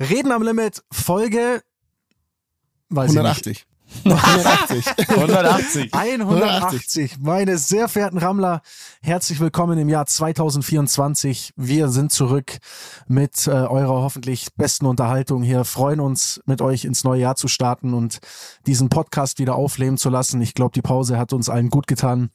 Reden am Limit, Folge weiß 180. 180. 180. 180. Meine sehr verehrten Rammler, herzlich willkommen im Jahr 2024. Wir sind zurück mit äh, eurer hoffentlich besten Unterhaltung hier. Freuen uns, mit euch ins neue Jahr zu starten und diesen Podcast wieder aufleben zu lassen. Ich glaube, die Pause hat uns allen gut getan.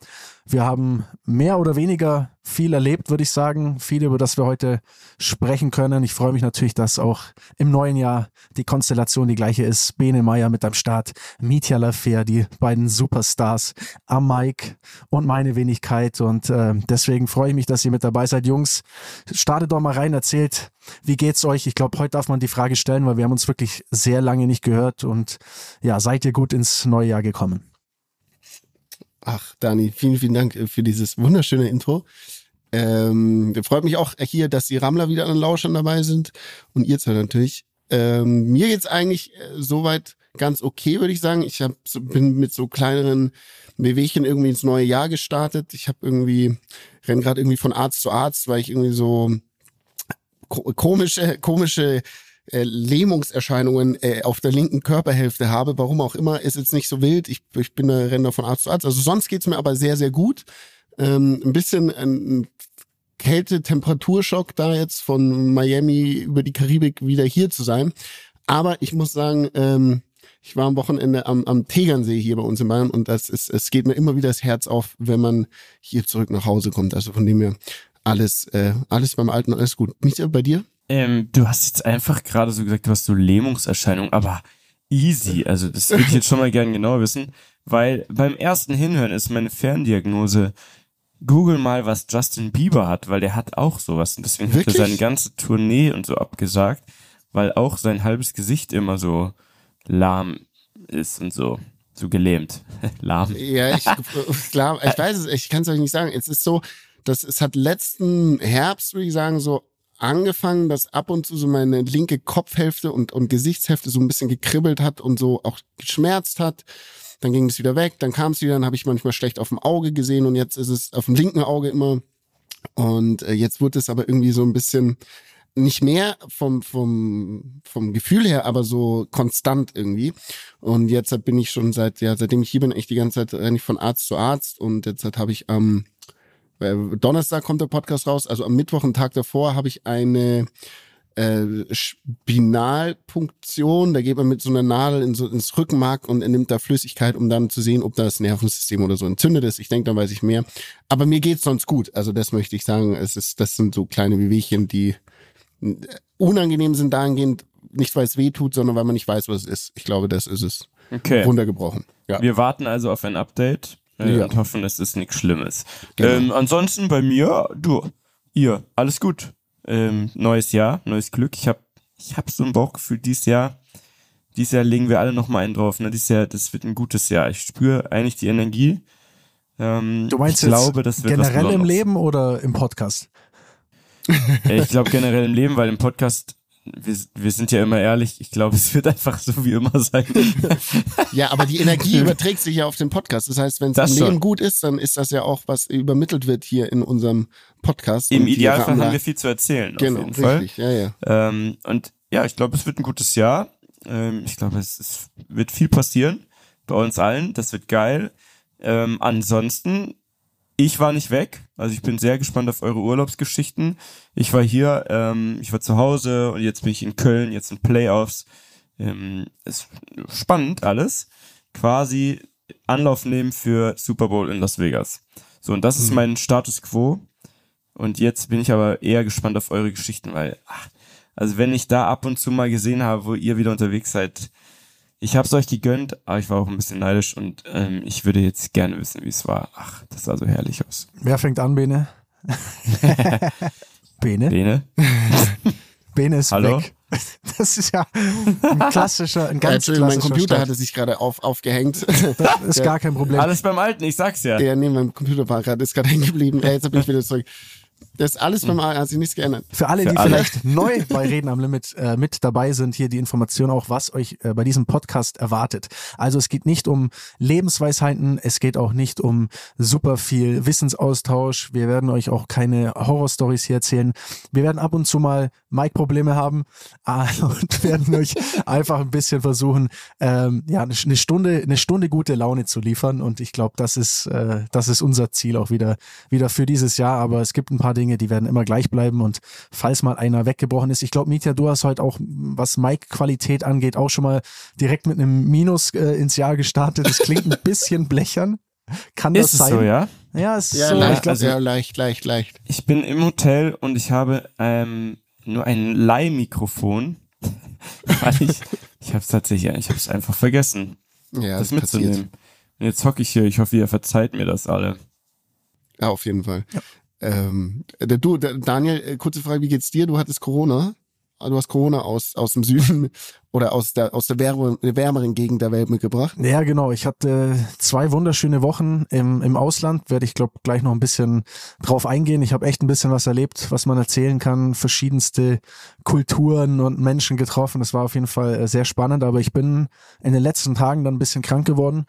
Wir haben mehr oder weniger viel erlebt, würde ich sagen. Viel, über das wir heute sprechen können. Ich freue mich natürlich, dass auch im neuen Jahr die Konstellation die gleiche ist. Bene Meyer mit am Start, Mitya Lafer, die beiden Superstars am Mike und meine Wenigkeit. Und äh, deswegen freue ich mich, dass ihr mit dabei seid. Jungs, startet doch mal rein, erzählt, wie geht's euch? Ich glaube, heute darf man die Frage stellen, weil wir haben uns wirklich sehr lange nicht gehört. Und ja, seid ihr gut ins neue Jahr gekommen? Ach, Dani, vielen, vielen Dank äh, für dieses wunderschöne Intro. Ähm, freut mich auch hier, dass die Rammler wieder an den Lauschern dabei sind und ihr zwei natürlich. Ähm, mir geht's eigentlich äh, soweit ganz okay, würde ich sagen. Ich hab, bin mit so kleineren Bewegchen irgendwie ins neue Jahr gestartet. Ich habe irgendwie renn gerade irgendwie von Arzt zu Arzt, weil ich irgendwie so komische komische äh, Lähmungserscheinungen äh, auf der linken Körperhälfte habe. Warum auch immer, ist jetzt nicht so wild. Ich, ich bin da Renner von Arzt zu Arzt. Also sonst geht's mir aber sehr, sehr gut. Ähm, ein bisschen ein Kälte-Temperaturschock da jetzt von Miami über die Karibik wieder hier zu sein. Aber ich muss sagen, ähm, ich war am Wochenende am, am Tegernsee hier bei uns in Bayern und das ist, es geht mir immer wieder das Herz auf, wenn man hier zurück nach Hause kommt. Also von dem her alles, äh, alles beim Alten, alles gut. Micha, bei dir? Ähm, du hast jetzt einfach gerade so gesagt, du hast so Lähmungserscheinungen, aber easy. Also das würde ich jetzt schon mal gerne genauer wissen, weil beim ersten Hinhören ist meine Ferndiagnose, google mal, was Justin Bieber hat, weil der hat auch sowas. Und deswegen Wirklich? hat er seine ganze Tournee und so abgesagt, weil auch sein halbes Gesicht immer so lahm ist und so. So gelähmt. lahm. Ja, ich, lahm, ich weiß es, ich kann es euch nicht sagen. Es ist so, dass es hat letzten Herbst, würde ich sagen, so angefangen, dass ab und zu so meine linke Kopfhälfte und, und Gesichtshälfte so ein bisschen gekribbelt hat und so auch geschmerzt hat. Dann ging es wieder weg, dann kam es wieder, dann habe ich manchmal schlecht auf dem Auge gesehen und jetzt ist es auf dem linken Auge immer. Und äh, jetzt wird es aber irgendwie so ein bisschen nicht mehr vom, vom, vom Gefühl her, aber so konstant irgendwie. Und jetzt bin ich schon seit, ja, seitdem ich hier bin, echt die ganze Zeit renne ich von Arzt zu Arzt und jetzt habe ich am ähm, äh, Donnerstag kommt der Podcast raus, also am Mittwoch, einen Tag davor, habe ich eine äh, Spinalpunktion. Da geht man mit so einer Nadel in so, ins Rückenmark und nimmt da Flüssigkeit, um dann zu sehen, ob das Nervensystem oder so entzündet ist. Ich denke, dann weiß ich mehr. Aber mir geht's sonst gut. Also das möchte ich sagen. Es ist, das sind so kleine Wehwehchen, die äh, unangenehm sind dahingehend, nicht weil es weh tut, sondern weil man nicht weiß, was es ist. Ich glaube, das ist es. Okay. Runtergebrochen. Ja. Wir warten also auf ein Update äh, ja. und hoffen, es ist nichts Schlimmes. Genau. Ähm, ansonsten bei mir, du, ihr, alles gut. Ähm, neues Jahr, neues Glück. Ich habe ich hab so ein Bauchgefühl, dieses Jahr, dieses Jahr legen wir alle noch mal einen drauf. Ne? Dieses Jahr, das wird ein gutes Jahr. Ich spüre eigentlich die Energie. Ähm, du meinst ich glaube, das wird generell im Leben oder im Podcast? Ich glaube generell im Leben, weil im Podcast wir, wir sind ja immer ehrlich, ich glaube, es wird einfach so wie immer sein. ja, aber die Energie überträgt sich ja auf den Podcast. Das heißt, wenn es im Leben gut ist, dann ist das ja auch, was übermittelt wird hier in unserem Podcast. Im Idealfall haben wir viel zu erzählen. Genau, auf jeden richtig, Fall. ja, ja. Ähm, und ja, ich glaube, es wird ein gutes Jahr. Ähm, ich glaube, es, es wird viel passieren bei uns allen. Das wird geil. Ähm, ansonsten ich war nicht weg, also ich bin sehr gespannt auf eure Urlaubsgeschichten. Ich war hier, ähm, ich war zu Hause und jetzt bin ich in Köln, jetzt in Playoffs. Ähm, ist spannend alles. Quasi Anlauf nehmen für Super Bowl in Las Vegas. So, und das ist mhm. mein Status quo. Und jetzt bin ich aber eher gespannt auf eure Geschichten, weil, ach, also wenn ich da ab und zu mal gesehen habe, wo ihr wieder unterwegs seid, ich habe es euch gegönnt, aber ich war auch ein bisschen neidisch und ähm, ich würde jetzt gerne wissen, wie es war. Ach, das sah so herrlich aus. Wer fängt an, Bene? Bene? Bene? Bene ist Hallo? weg. Das ist ja ein klassischer, ein ganz ja, klassischer Mein Computer Start. hatte sich gerade auf, aufgehängt. Das ist gar kein Problem. Alles beim Alten, ich sag's ja. Ja, nee, mein Computer war gerade, ist gerade hängen geblieben. Ja, jetzt bin ich wieder zurück. Das ist alles beim A, hat sich nichts geändert. Für alle, Für die alle. vielleicht neu bei Reden am Limit äh, mit dabei sind, hier die Information auch, was euch äh, bei diesem Podcast erwartet. Also es geht nicht um Lebensweisheiten, es geht auch nicht um super viel Wissensaustausch. Wir werden euch auch keine Horrorstories hier erzählen. Wir werden ab und zu mal Mic-Probleme haben äh, und werden euch einfach ein bisschen versuchen, ähm, ja, eine eine Stunde, eine Stunde gute Laune zu liefern. Und ich glaube, das ist, äh, das ist unser Ziel auch wieder, wieder für dieses Jahr. Aber es gibt ein paar Dinge, die werden immer gleich bleiben. Und falls mal einer weggebrochen ist, ich glaube, Mietja, du hast heute auch, was Mic-Qualität angeht, auch schon mal direkt mit einem Minus äh, ins Jahr gestartet. Das klingt ein bisschen blechern. Kann das Ist es sein? so, ja? Ja, es ist Ja, so. leicht, ich glaub, also- ja, leicht, leicht, leicht. Ich bin im Hotel und ich habe ähm, nur ein Leihmikrofon, weil ich, ich habe es tatsächlich, ich habe es einfach vergessen, Ja, das das passiert. mitzunehmen. Und jetzt hocke ich hier, ich hoffe, ihr verzeiht mir das alle. Ja, auf jeden Fall. Ähm, du, Daniel, äh, kurze Frage, wie geht's dir? Du hattest Corona. Ah, Du hast Corona aus, aus dem Süden oder aus der, aus der wärmeren, wärmeren Gegend der Welt mitgebracht. Ja, genau. Ich hatte zwei wunderschöne Wochen im, im Ausland. Werde ich, glaube gleich noch ein bisschen drauf eingehen. Ich habe echt ein bisschen was erlebt, was man erzählen kann. Verschiedenste Kulturen und Menschen getroffen. Das war auf jeden Fall äh, sehr spannend. Aber ich bin in den letzten Tagen dann ein bisschen krank geworden,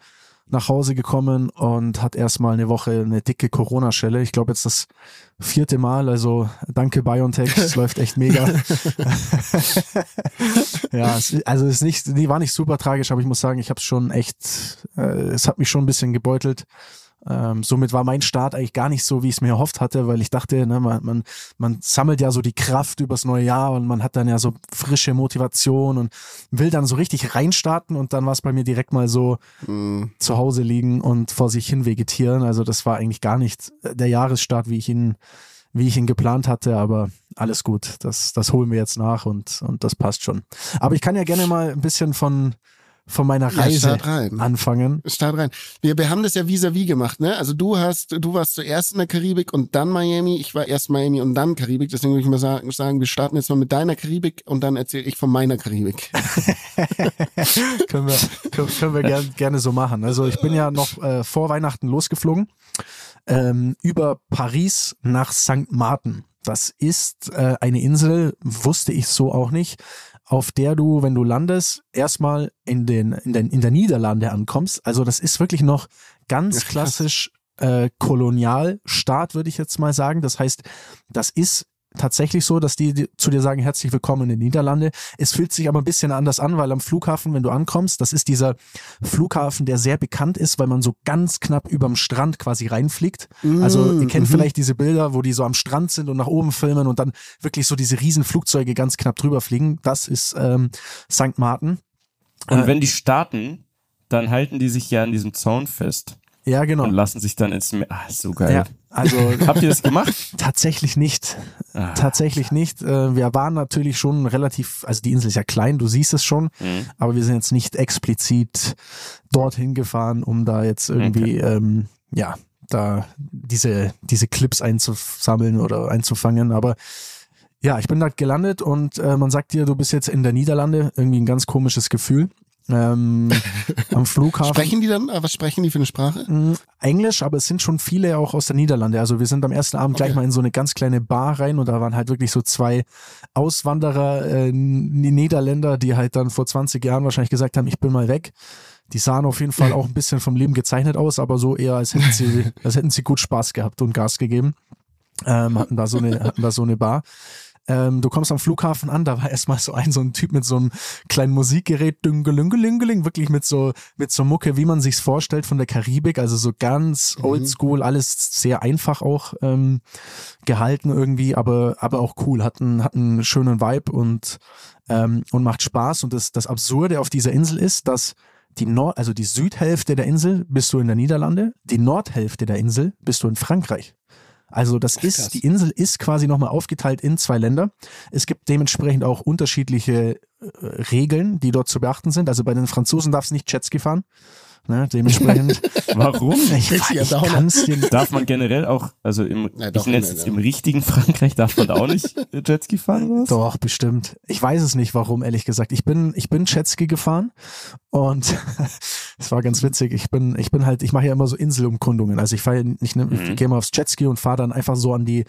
nach Hause gekommen und hat erstmal eine Woche eine dicke Corona-Schelle. Ich glaube jetzt das vierte Mal. Also danke BioNTech. Es läuft echt mega. ja, es, also es ist nicht, die war nicht super tragisch, aber ich muss sagen, ich habe es schon echt, äh, es hat mich schon ein bisschen gebeutelt. Ähm, somit war mein Start eigentlich gar nicht so, wie ich es mir erhofft hatte, weil ich dachte, ne, man, man, man sammelt ja so die Kraft übers neue Jahr und man hat dann ja so frische Motivation und will dann so richtig reinstarten und dann war es bei mir direkt mal so Hm, zu Hause liegen und vor sich hin vegetieren. Also das war eigentlich gar nicht der Jahresstart, wie ich ihn, wie ich ihn geplant hatte, aber alles gut. Das, das holen wir jetzt nach und, und das passt schon. Aber ich kann ja gerne mal ein bisschen von, von meiner Ja, Reise start rein. anfangen. Start rein. Wir, wir haben das ja vis-à-vis gemacht, ne? Also du hast, du warst zuerst in der Karibik und dann Miami. Ich war erst Miami und dann Karibik. Deswegen würde ich mal sagen, sagen, wir starten jetzt mal mit deiner Karibik und dann erzähle ich von meiner Karibik. können wir, können, können wir gern, gerne so machen. Also ich bin ja noch äh, vor Weihnachten losgeflogen ähm, über Paris nach St. Martin. Das ist äh, eine Insel, wusste ich so auch nicht, auf der du, wenn du landest, erstmal in den, in den in der Niederlande ankommst. Also das ist wirklich noch ganz klassisch äh, Kolonialstaat, würde ich jetzt mal sagen. Das heißt, das ist tatsächlich so, dass die, die zu dir sagen, herzlich willkommen in den Niederlande. Es fühlt sich aber ein bisschen anders an, weil am Flughafen, wenn du ankommst, das ist dieser Flughafen, der sehr bekannt ist, weil man so ganz knapp überm Strand quasi reinfliegt. Also ihr kennt Mhm. vielleicht diese Bilder, wo die so am Strand sind und nach oben filmen und dann wirklich so diese riesen Flugzeuge ganz knapp drüber fliegen. Das ist ähm, St. Martin. Und Äh, wenn die starten, dann halten die sich ja an diesem Zaun fest Ja, genau. und lassen sich dann ins Meer. Ah, so geil. Ja, also Habt ihr das gemacht? tatsächlich nicht. Ah, Tatsächlich nicht. Äh, Wir waren natürlich schon relativ, also die Insel ist ja klein, du siehst es schon, mhm. aber wir sind jetzt nicht explizit dorthin gefahren, um da jetzt irgendwie, ähm, ja, da diese, diese Clips einzusammeln oder einzufangen. Aber ja, ich bin da gelandet und äh, man sagt dir, du bist jetzt in der Niederlande, irgendwie ein ganz komisches Gefühl. Ähm, am Flughafen. Sprechen die dann, was sprechen die für eine Sprache? Mm, Englisch, aber es sind schon viele auch aus der Niederlande. Also wir sind am ersten Abend gleich Okay. mal in so eine ganz kleine Bar rein und da waren halt wirklich so zwei Auswanderer, äh, Niederländer, die halt dann vor 20 Jahren wahrscheinlich gesagt haben, ich bin mal weg. Die sahen auf jeden Fall auch ein bisschen vom Leben gezeichnet aus, aber so eher, als hätten sie, als hätten sie gut Spaß gehabt und Gas gegeben. Ähm, hatten da so eine, hatten da so eine Bar. Ähm, du kommst am Flughafen an, da war erstmal so ein, so ein Typ mit so einem kleinen Musikgerät, düngelüngelingeling, wirklich mit so, mit so Mucke, wie man sich's vorstellt von der Karibik, also so ganz Mhm. oldschool, alles sehr einfach auch ähm, gehalten irgendwie, aber, aber auch cool, hat einen, hat einen schönen Vibe und, ähm, und macht Spaß. Und das, das Absurde auf dieser Insel ist, dass die Nord, also die Südhälfte der Insel bist du in der Niederlande, die Nordhälfte der Insel bist du in Frankreich. Also das ist, krass. die Insel ist quasi nochmal aufgeteilt in zwei Länder. Es gibt dementsprechend auch unterschiedliche äh, Regeln, die dort zu beachten sind. Also bei den Franzosen darfst du nicht Jetski fahren. Ne, dementsprechend, Warum? ich, ich Downer. kann's dir Darf man generell auch, also im, Ja, doch, ich nenne jetzt ja. im richtigen Frankreich, darf man da auch nicht äh, Jetski fahren oder was? Doch, bestimmt. Ich weiß es nicht, warum, ehrlich gesagt. Ich bin, ich bin Jetski gefahren und es war ganz witzig. Ich bin, ich bin halt, ich mache ja immer so Inselumkundungen. Also ich fahre nicht, ne, ich Mhm. gehe mal aufs Jetski und fahre dann einfach so an die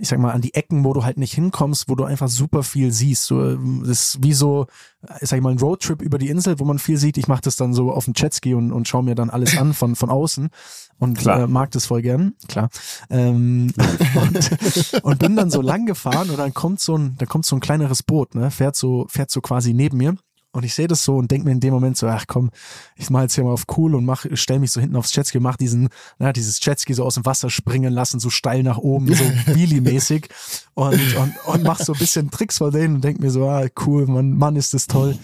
ich sag mal, an die Ecken, wo du halt nicht hinkommst, wo du einfach super viel siehst. So, das ist wie so, ich sag mal, ein Roadtrip über die Insel, wo man viel sieht. Ich mache das dann so auf dem Jetski und, und schaue mir dann alles an von, von außen und äh, mag das voll gern, klar. Ähm, und, und bin dann so lang gefahren und dann kommt so ein, da kommt so ein kleineres Boot, ne, fährt so, fährt so quasi neben mir und ich sehe das so und denke mir in dem Moment so, ach komm, ich mal jetzt hier mal auf cool und mach, stell mich so hinten aufs Jetski und mach diesen, na, dieses Jetski so aus dem Wasser springen lassen, so steil nach oben, so Wheelie-mäßig und, und, und mach so ein bisschen Tricks vor denen und denk mir so, ah, cool, Mann, Mann, ist das toll.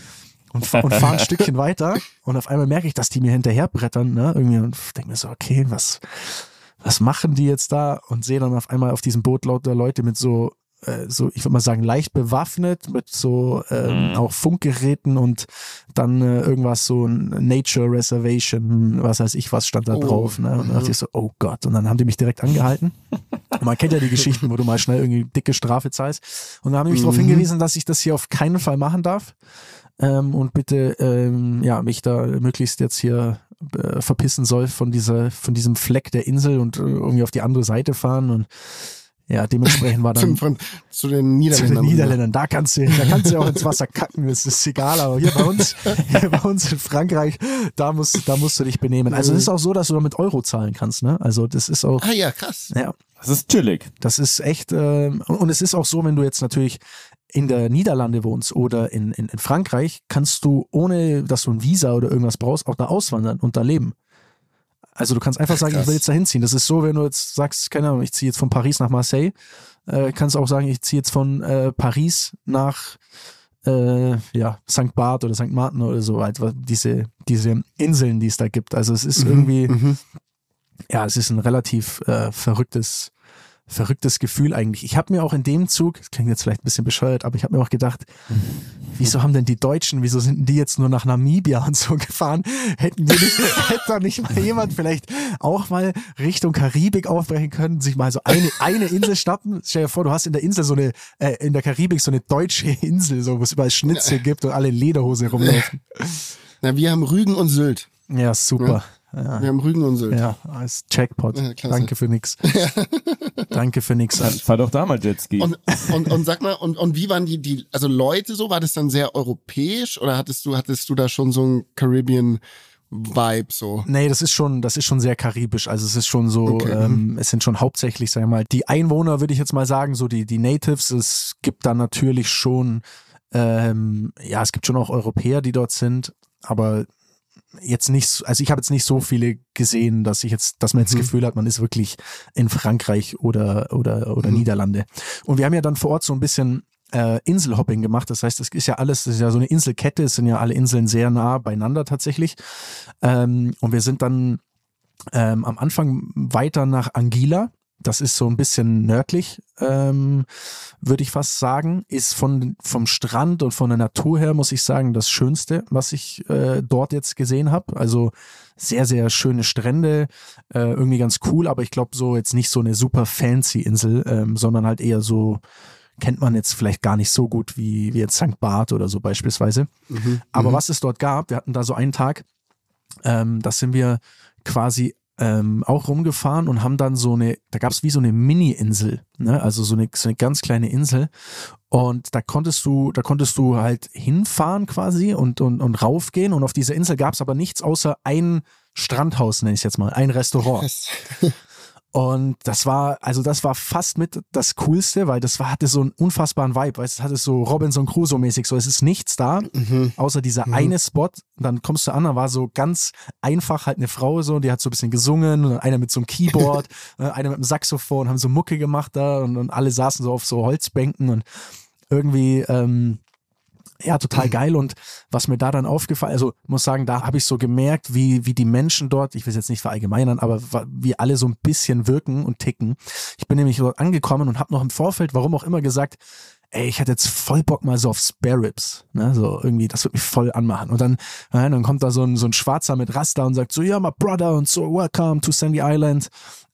Und, und fahre ein Stückchen weiter und auf einmal merke ich, dass die mir hinterher brettern, ne, irgendwie und denk mir so, okay, was, was machen die jetzt da? Und sehe dann auf einmal auf diesem Boot lauter Leute mit so so, ich würde mal sagen, leicht bewaffnet mit so ähm, mhm. auch Funkgeräten und dann äh, irgendwas so ein Nature Reservation, was weiß ich, was stand da oh. drauf. Ne? Und dann dachte ich so, oh Gott. Und dann haben die mich direkt angehalten. Man kennt ja die Geschichten, wo du mal schnell irgendwie dicke Strafe zahlst. Und dann haben die mich mhm. darauf hingewiesen, dass ich das hier auf keinen Fall machen darf. Ähm, und bitte ähm, ja mich da möglichst jetzt hier äh, verpissen soll von dieser von diesem Fleck der Insel und äh, irgendwie auf die andere Seite fahren und ja, dementsprechend war dann. Von, zu den Niederländern. Zu den Niederländern. Da kannst du, da kannst du auch ins Wasser kacken, das ist egal. Aber hier bei uns, hier bei uns in Frankreich, da musst, da musst du dich benehmen. Also es ist auch so, dass du da mit Euro zahlen kannst, ne? Also das ist auch. Ah ja, krass. Ja. Das ist chillig. Das ist echt, äh, und es ist auch so, wenn du jetzt natürlich in der Niederlande wohnst oder in, in, in Frankreich, kannst du, ohne dass du ein Visa oder irgendwas brauchst, auch da auswandern und da leben. Also du kannst einfach sagen, Krass. ich will jetzt da hinziehen. Das ist so, wenn du jetzt sagst, keine Ahnung, ich ziehe jetzt von Paris nach Marseille, äh, kannst auch sagen, ich ziehe jetzt von äh, Paris nach äh, ja, St. Barth oder St. Martin oder so, halt, diese, diese Inseln, die es da gibt. Also es ist mhm, irgendwie, mhm. ja, es ist ein relativ äh, verrücktes verrücktes Gefühl eigentlich. Ich habe mir auch in dem Zug, das klingt jetzt vielleicht ein bisschen bescheuert, aber ich habe mir auch gedacht, wieso haben denn die Deutschen, wieso sind die jetzt nur nach Namibia und so gefahren? Hätten die nicht, hätte da nicht mal jemand vielleicht auch mal Richtung Karibik aufbrechen können, sich mal so eine, eine Insel schnappen? Stell dir vor, du hast in der Insel so eine, äh, in der Karibik so eine deutsche Insel, so wo es überall Schnitzel gibt und alle Lederhose rumlaufen. Na, wir haben Rügen und Sylt. Ja, super. Ja. Ja. Wir haben Rügen und Sylt. Ja, als Jackpot. Ja, Danke für nix. Danke für nix. Fahr doch da mal Jetski. Und, und, und sag mal, und, und wie waren die, die, also Leute so, war das dann sehr europäisch oder hattest du, hattest du da schon so ein Caribbean Vibe so. Nee, das ist schon, das ist schon sehr karibisch. Also es ist schon so, okay. ähm, es sind schon hauptsächlich, sag ich mal, die Einwohner, würde ich jetzt mal sagen, so die, die Natives. Es gibt dann natürlich schon, ähm, ja, es gibt schon auch Europäer, die dort sind, aber jetzt nicht, also ich habe jetzt nicht so viele gesehen, dass ich jetzt, dass man jetzt mhm. das Gefühl hat, man ist wirklich in Frankreich oder oder oder mhm. Niederlande. Und wir haben ja dann vor Ort so ein bisschen äh, Inselhopping gemacht. Das heißt, das ist ja alles, das ist ja so eine Inselkette, es sind ja alle Inseln sehr nah beieinander tatsächlich. Ähm, und wir sind dann ähm, am Anfang weiter nach Anguilla das ist so ein bisschen nördlich, ähm, würde ich fast sagen. Ist von, vom Strand und von der Natur her, muss ich sagen, das Schönste, was ich äh, dort jetzt gesehen habe. Also sehr, sehr schöne Strände, äh, irgendwie ganz cool, aber ich glaube so jetzt nicht so eine super fancy Insel, ähm, sondern halt eher so, kennt man jetzt vielleicht gar nicht so gut wie, wie jetzt St. Barth oder so beispielsweise. Mhm, aber mhm. was es dort gab, wir hatten da so einen Tag, ähm, da sind wir quasi ähm, auch rumgefahren und haben dann so eine, da gab es wie so eine Mini-Insel, ne? also so eine, so eine ganz kleine Insel. Und da konntest du, da konntest du halt hinfahren quasi und, und, und raufgehen. Und auf dieser Insel gab es aber nichts außer ein Strandhaus, nenne ich jetzt mal, ein Restaurant. Und das war, also das war fast mit das Coolste, weil das war, hatte so einen unfassbaren Vibe, weißt du, hatte so Robinson Crusoe-mäßig, so es ist nichts da, mhm. außer dieser mhm. eine Spot. Dann kommst du an, da war so ganz einfach halt eine Frau so, die hat so ein bisschen gesungen und einer mit so einem Keyboard, äh, einer mit einem Saxophon, haben so Mucke gemacht da und, und alle saßen so auf so Holzbänken und irgendwie, ähm, ja, total geil. Und was mir da dann aufgefallen, also muss sagen, da habe ich so gemerkt, wie, wie die Menschen dort, ich will es jetzt nicht verallgemeinern, aber wie alle so ein bisschen wirken und ticken. Ich bin nämlich dort angekommen und habe noch im Vorfeld, warum auch immer, gesagt, ey, ich hätte jetzt voll Bock mal so auf Spare Ribs, ne, so irgendwie, das wird mich voll anmachen. Und dann, ja, dann kommt da so ein, so ein Schwarzer mit Raster und sagt so, ja, my brother und so, welcome to Sandy Island.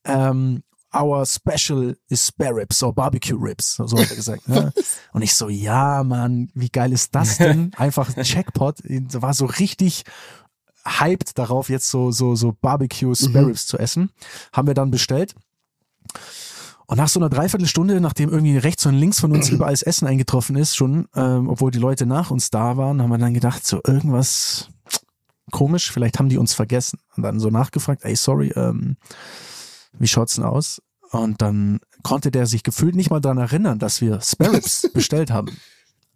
Ähm, our special is spare ribs or barbecue ribs, so hat er gesagt. Ne? Und ich so, ja, Mann, wie geil ist das denn? Einfach Checkpot, war so richtig hyped darauf, jetzt so, so, so Barbecue Spare mhm. Ribs mhm. zu essen. Haben wir dann bestellt. Und nach so einer Dreiviertelstunde, nachdem irgendwie rechts und links von uns überall das Essen eingetroffen ist, schon, ähm, obwohl die Leute nach uns da waren, haben wir dann gedacht, so irgendwas komisch, vielleicht haben die uns vergessen. Und dann so nachgefragt, ey, sorry, ähm, wie schaut's denn aus? Und dann konnte der sich gefühlt nicht mal dran erinnern, dass wir Sparrows bestellt haben.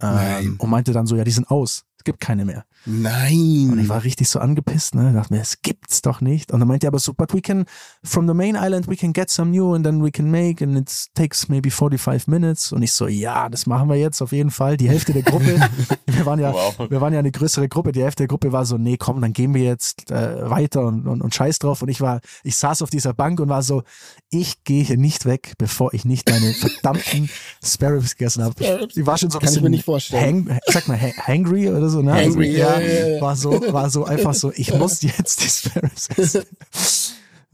Ähm, und meinte dann so, ja, die sind aus. Es gibt keine mehr. Nein. Und ich war richtig so angepisst, ne? Ich dachte mir, es gibt's doch nicht. Und dann meinte er aber so, but we can, from the main island, we can get some new and then we can make and it takes maybe 45 minutes. Und ich so, ja, das machen wir jetzt auf jeden Fall. Die Hälfte der Gruppe, wir waren ja, Wow. wir waren ja eine größere Gruppe. Die Hälfte der Gruppe war so, nee, komm, dann gehen wir jetzt äh, weiter und, und, und scheiß drauf. Und ich war, ich saß auf dieser Bank und war so, ich gehe hier nicht weg, bevor ich nicht meine verdammten Sparrows gegessen habe. Ich, war schon so ein Kann ich bisschen mir nicht vorstellen. Hang, sag mal, ha- hangry oder so, ne? Hangry, also, ja, ja, ja. War so, war so einfach so, ich muss jetzt die Sparrows essen.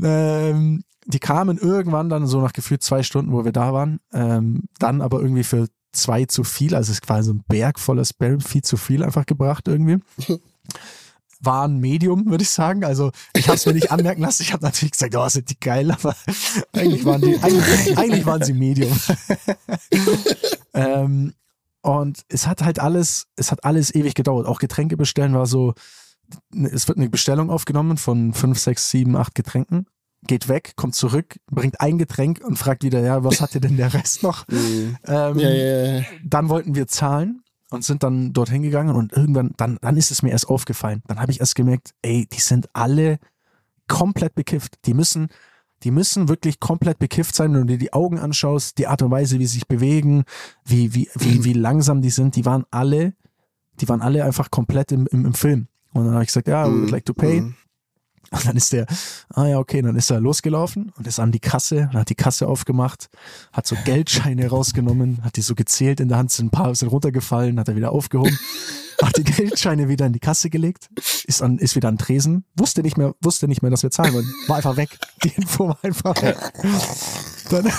ähm, die kamen irgendwann dann so nach gefühlt zwei Stunden, wo wir da waren, ähm, dann aber irgendwie für zwei zu viel, also es war so ein Berg voller Sparrows, viel zu viel einfach gebracht irgendwie. War ein Medium, würde ich sagen. Also ich habe es mir nicht anmerken lassen. Ich habe natürlich gesagt, oh, sind die geil, aber eigentlich waren die, eigentlich, eigentlich waren sie Medium. ähm, und es hat halt alles, es hat alles ewig gedauert. Auch Getränke bestellen war so, es wird eine Bestellung aufgenommen von fünf, sechs, sieben, acht Getränken, geht weg, kommt zurück, bringt ein Getränk und fragt wieder, ja, was hat dir denn der Rest noch? Mhm. Ähm, Ja, ja, ja. Dann wollten wir zahlen und sind dann dorthin gegangen und irgendwann, dann, dann ist es mir erst aufgefallen. Dann habe ich erst gemerkt, ey, die sind alle komplett bekifft. Die müssen, die müssen wirklich komplett bekifft sein, wenn du dir die Augen anschaust, die Art und Weise, wie sie sich bewegen, wie, wie, wie, wie langsam die sind, die waren alle, die waren alle einfach komplett im, im, im Film. Und dann habe ich gesagt, ja, I would like to pay. Mhm. Und dann ist der, ah ja, okay, dann ist er losgelaufen und ist an die Kasse, und hat die Kasse aufgemacht, hat so Geldscheine rausgenommen, hat die so gezählt in der Hand, sind ein paar sind runtergefallen, hat er wieder aufgehoben, hat die Geldscheine wieder in die Kasse gelegt, ist an, ist wieder an Tresen, wusste nicht mehr, wusste nicht mehr, dass wir zahlen wollen, war einfach weg. Die Info war einfach weg. Dann,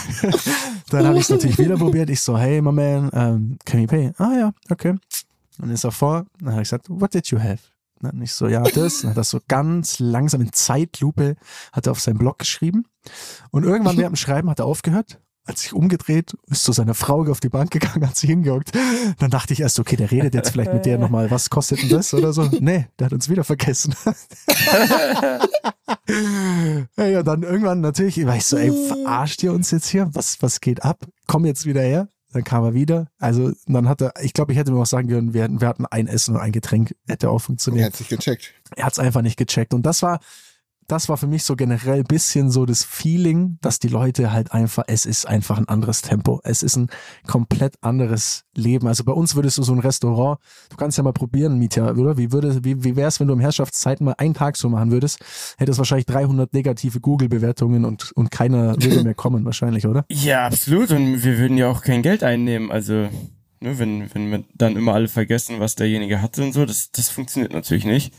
dann habe ich es natürlich wieder probiert. Ich so, hey, my man, um, can you pay? Ah ja, okay. Dann ist er vor, dann habe ich gesagt, what did you have? Und ich so, ja, das. Dann hat er so ganz langsam in Zeitlupe hat er auf seinen Blog geschrieben. Und irgendwann während dem Schreiben hat er aufgehört, hat sich umgedreht, ist zu seiner Frau auf die Bank gegangen, hat sich hingehockt. Dann dachte ich erst, okay, der redet jetzt vielleicht mit der nochmal, was kostet denn das oder so. Nee, der hat uns wieder vergessen. ja, dann irgendwann natürlich, war ich so, ey, verarscht ihr uns jetzt hier? Was, was geht ab? Komm jetzt wieder her. Dann kam er wieder. Also dann hat er, ich glaube, ich hätte nur noch sagen können, wir hatten, wir hatten ein Essen und ein Getränk, hätte auch Er funktioniert. hat sich gecheckt. Er hat es einfach nicht gecheckt. Und das war, das war für mich so generell ein bisschen so das Feeling, dass die Leute halt einfach, es ist einfach ein anderes Tempo. Es ist ein komplett anderes Leben. Also bei uns würdest du so ein Restaurant, du kannst ja mal probieren, Mietja, oder? Wie würde, wie, wie wär's, wenn du im Herrschaftszeiten mal einen Tag so machen würdest? Hättest wahrscheinlich 300 negative Google-Bewertungen und, und keiner würde mehr kommen, wahrscheinlich, oder? Ja, absolut. Und wir würden ja auch kein Geld einnehmen. Also, ne, wenn, wenn wir dann immer alle vergessen, was derjenige hatte und so, das, das funktioniert natürlich nicht.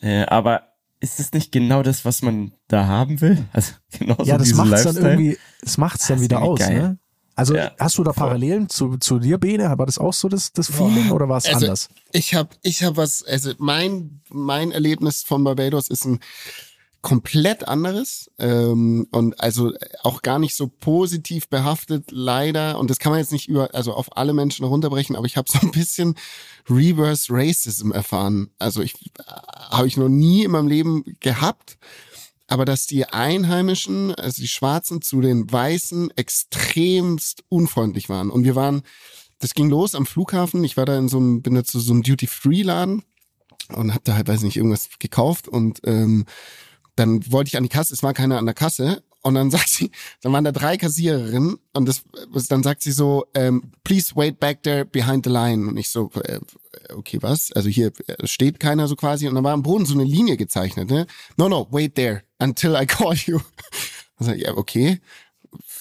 Äh, aber ist das nicht genau das, was man da haben will? Also genau ja, so das diesen macht's dann Lifestyle? irgendwie, das macht's dann Das wieder aus, geil. ne? Also Ja, hast du da. Parallelen zu, zu dir, Bene? War das auch so das, das Feeling oder war es Also, anders? Ich habe ich hab was, also mein, mein Erlebnis von Barbados ist ein komplett anderes ähm, und also auch gar nicht so positiv behaftet, leider. Und das kann man jetzt nicht über, also auf alle Menschen runterbrechen, aber ich habe so ein bisschen Reverse Racism erfahren. Also ich äh, habe ich noch nie in meinem Leben gehabt. Aber dass die Einheimischen, also die Schwarzen zu den Weißen extremst unfreundlich waren. Und wir waren, das ging los am Flughafen. Ich war da in so einem, bin da zu so einem Duty-Free-Laden und habe da halt, weiß nicht, irgendwas gekauft und ähm, dann wollte ich an die Kasse, es war keiner an der Kasse und dann sagt sie, dann waren da drei Kassiererinnen und das, dann sagt sie so, ähm, please wait back there behind the line und ich so, äh, okay, was? Also hier äh, steht keiner so quasi und dann war am Boden so eine Linie gezeichnet, ne? No, no, wait there until I call you. Ich, ja, okay.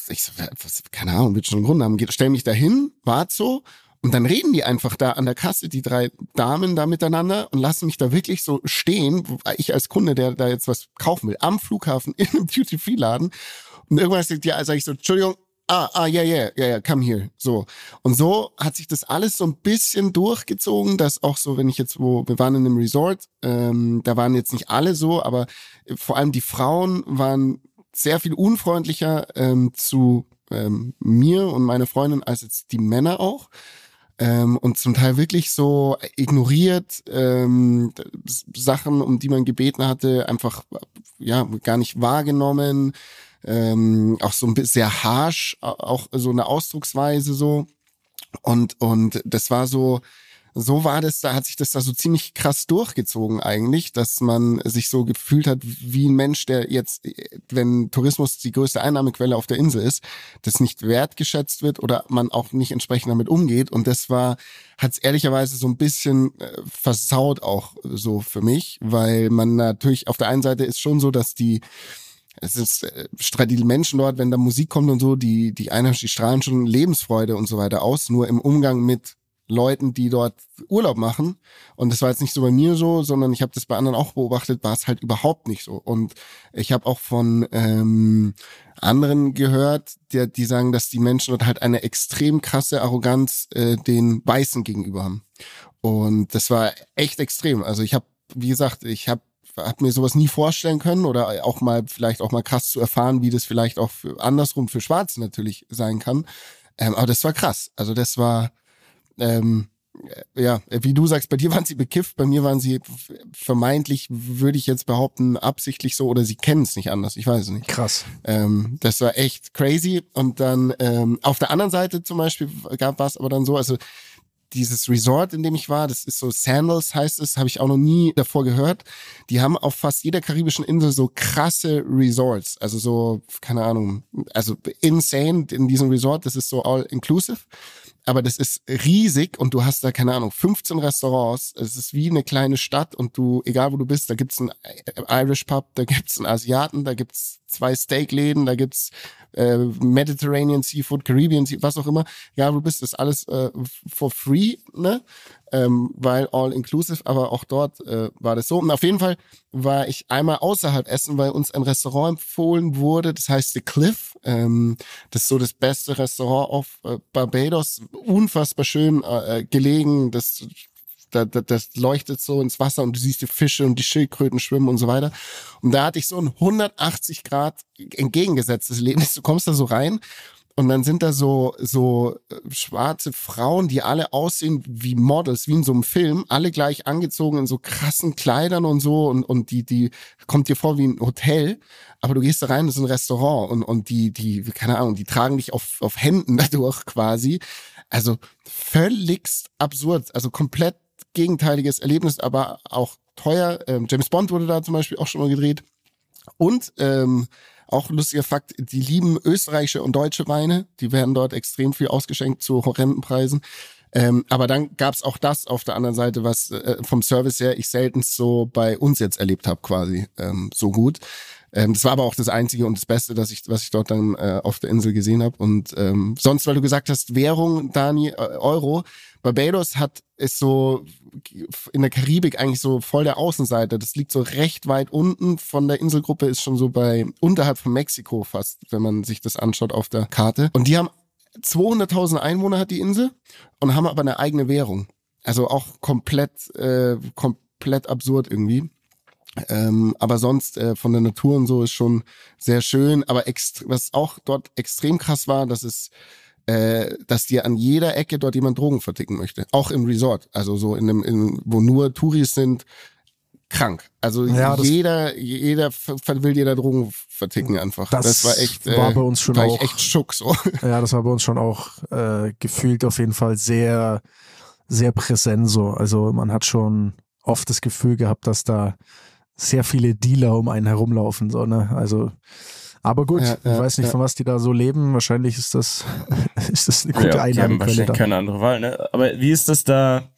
Ich so, was, keine Ahnung, wird schon einen Grund haben. Stell mich da hin, wart so und dann reden die einfach da an der Kasse, die drei Damen da miteinander und lassen mich da wirklich so stehen, ich als Kunde, der da jetzt was kaufen will, am Flughafen in einem Duty-Free-Laden. Und irgendwann sagt ja, sag ich so, Entschuldigung, ah, ah, ja, ja, ja, ja, come here. So. Und so hat sich das alles so ein bisschen durchgezogen, dass auch so, wenn ich jetzt, wo, wir waren in einem Resort, ähm, da waren jetzt nicht alle so, aber vor allem die Frauen waren sehr viel unfreundlicher ähm, zu ähm, mir und meine Freundin als jetzt die Männer auch. Ähm, und zum Teil wirklich so ignoriert ähm, Sachen, um die man gebeten hatte, einfach ja gar nicht wahrgenommen, ähm, auch so ein bisschen sehr harsh, auch so eine Ausdrucksweise so. Und und das war so so war das, da hat sich das da so ziemlich krass durchgezogen eigentlich, dass man sich so gefühlt hat wie ein Mensch, der jetzt, wenn Tourismus die größte Einnahmequelle auf der Insel ist, das nicht wertgeschätzt wird oder man auch nicht entsprechend damit umgeht. Und das war, hat es ehrlicherweise so ein bisschen äh, versaut auch so für mich, weil man natürlich auf der einen Seite ist schon so, dass die es ist äh, die Menschen dort, wenn da Musik kommt und so, die die Einheimischen, die strahlen schon Lebensfreude und so weiter aus. Nur im Umgang mit Leuten, die dort Urlaub machen. Und das war jetzt nicht so bei mir so, sondern ich habe das bei anderen auch beobachtet, war es halt überhaupt nicht so. Und ich habe auch von ähm, anderen gehört, die, die sagen, dass die Menschen dort halt eine extrem krasse Arroganz äh, den Weißen gegenüber haben. Und das war echt extrem. Also ich habe, wie gesagt, ich habe hab mir sowas nie vorstellen können oder auch mal vielleicht auch mal krass zu erfahren, wie das vielleicht auch für, andersrum für Schwarze natürlich sein kann. Ähm, aber das war krass. Also das war ähm, ja, wie du sagst, bei dir waren sie bekifft, bei mir waren sie vermeintlich, würde ich jetzt behaupten, absichtlich so oder sie kennen es nicht anders. Ich weiß es nicht. Krass. Ähm, das war echt crazy. Und dann ähm, auf der anderen Seite zum Beispiel gab es aber dann so, also dieses Resort, in dem ich war, das ist so Sandals heißt es, habe ich auch noch nie davor gehört. Die haben auf fast jeder karibischen Insel so krasse Resorts, also so keine Ahnung, also insane in diesem Resort. Das ist so all inclusive aber das ist riesig und du hast da, keine Ahnung, 15 Restaurants. Es ist wie eine kleine Stadt und du, egal wo du bist, da gibt's einen Irish Pub, da gibt's einen Asiaten, da gibt's zwei Steakläden, da gibt's äh, Mediterranean Seafood, Caribbean Seafood, was auch immer. Egal wo du bist, ist alles äh, for free, ne? Ähm, weil all inclusive, aber auch dort äh, war das so. Und auf jeden Fall war ich einmal außerhalb essen, weil uns ein Restaurant empfohlen wurde, das heißt The Cliff. Ähm, das ist so das beste Restaurant auf äh, Barbados, unfassbar schön äh, gelegen. Das da, da, das leuchtet so ins Wasser und du siehst die Fische und die Schildkröten schwimmen und so weiter. Und da hatte ich so ein 180 Grad entgegengesetztes Leben. Du kommst da so rein und dann sind da so, so äh, schwarze Frauen, die alle aussehen wie Models, wie in so einem Film, alle gleich angezogen in so krassen Kleidern und so und, und die, die kommt dir vor wie ein Hotel, aber du gehst da rein, das ist ein Restaurant und, und die, die, keine Ahnung, die tragen dich auf, auf Händen dadurch quasi. Also völligst absurd, also komplett gegenteiliges Erlebnis, aber auch teuer. Ähm, James Bond wurde da zum Beispiel auch schon mal gedreht. Und ähm, auch lustiger Fakt, die lieben österreichische und deutsche Weine. Die werden dort extrem viel ausgeschenkt zu horrenden Preisen. Ähm, aber dann gab's auch das auf der anderen Seite, was äh, vom Service her ich selten so bei uns jetzt erlebt habe, quasi ähm, so gut. Ähm, das war aber auch das Einzige und das Beste, dass ich, was ich dort dann äh, auf der Insel gesehen habe. Und ähm, sonst, weil du gesagt hast, Währung, Dani, äh, Euro, Barbados hat ist so in der Karibik eigentlich so voll der Außenseiter. Das liegt so recht weit unten von der Inselgruppe, ist schon so bei unterhalb von Mexiko fast, wenn man sich das anschaut auf der Karte. Und die haben 200.000 Einwohner hat die Insel und haben aber eine eigene Währung. Also auch komplett, äh, komplett absurd irgendwie. Ähm, aber sonst äh, von der Natur und so ist schon sehr schön. Aber was auch dort extrem krass war, dass es äh, dass dir an jeder Ecke dort jemand Drogen verticken möchte. Auch im Resort. Also so in einem, in, wo nur Touris sind, krank. Also ja, jeder, jeder will dir da Drogen verticken einfach. Das, das war echt, war äh, bei uns schon auch echt schock so. Ja, das war bei uns schon auch äh, gefühlt auf jeden Fall sehr, sehr präsent so. Also man hat schon oft das Gefühl gehabt, dass da sehr viele Dealer um einen herumlaufen so ne. Also aber gut, ja, ja, ich weiß nicht, ja. von was die da so leben. Wahrscheinlich ist das, ist das eine gute ja, Einnahmequelle. Wahrscheinlich da. keine andere Wahl. Ne? Aber wie ist das da?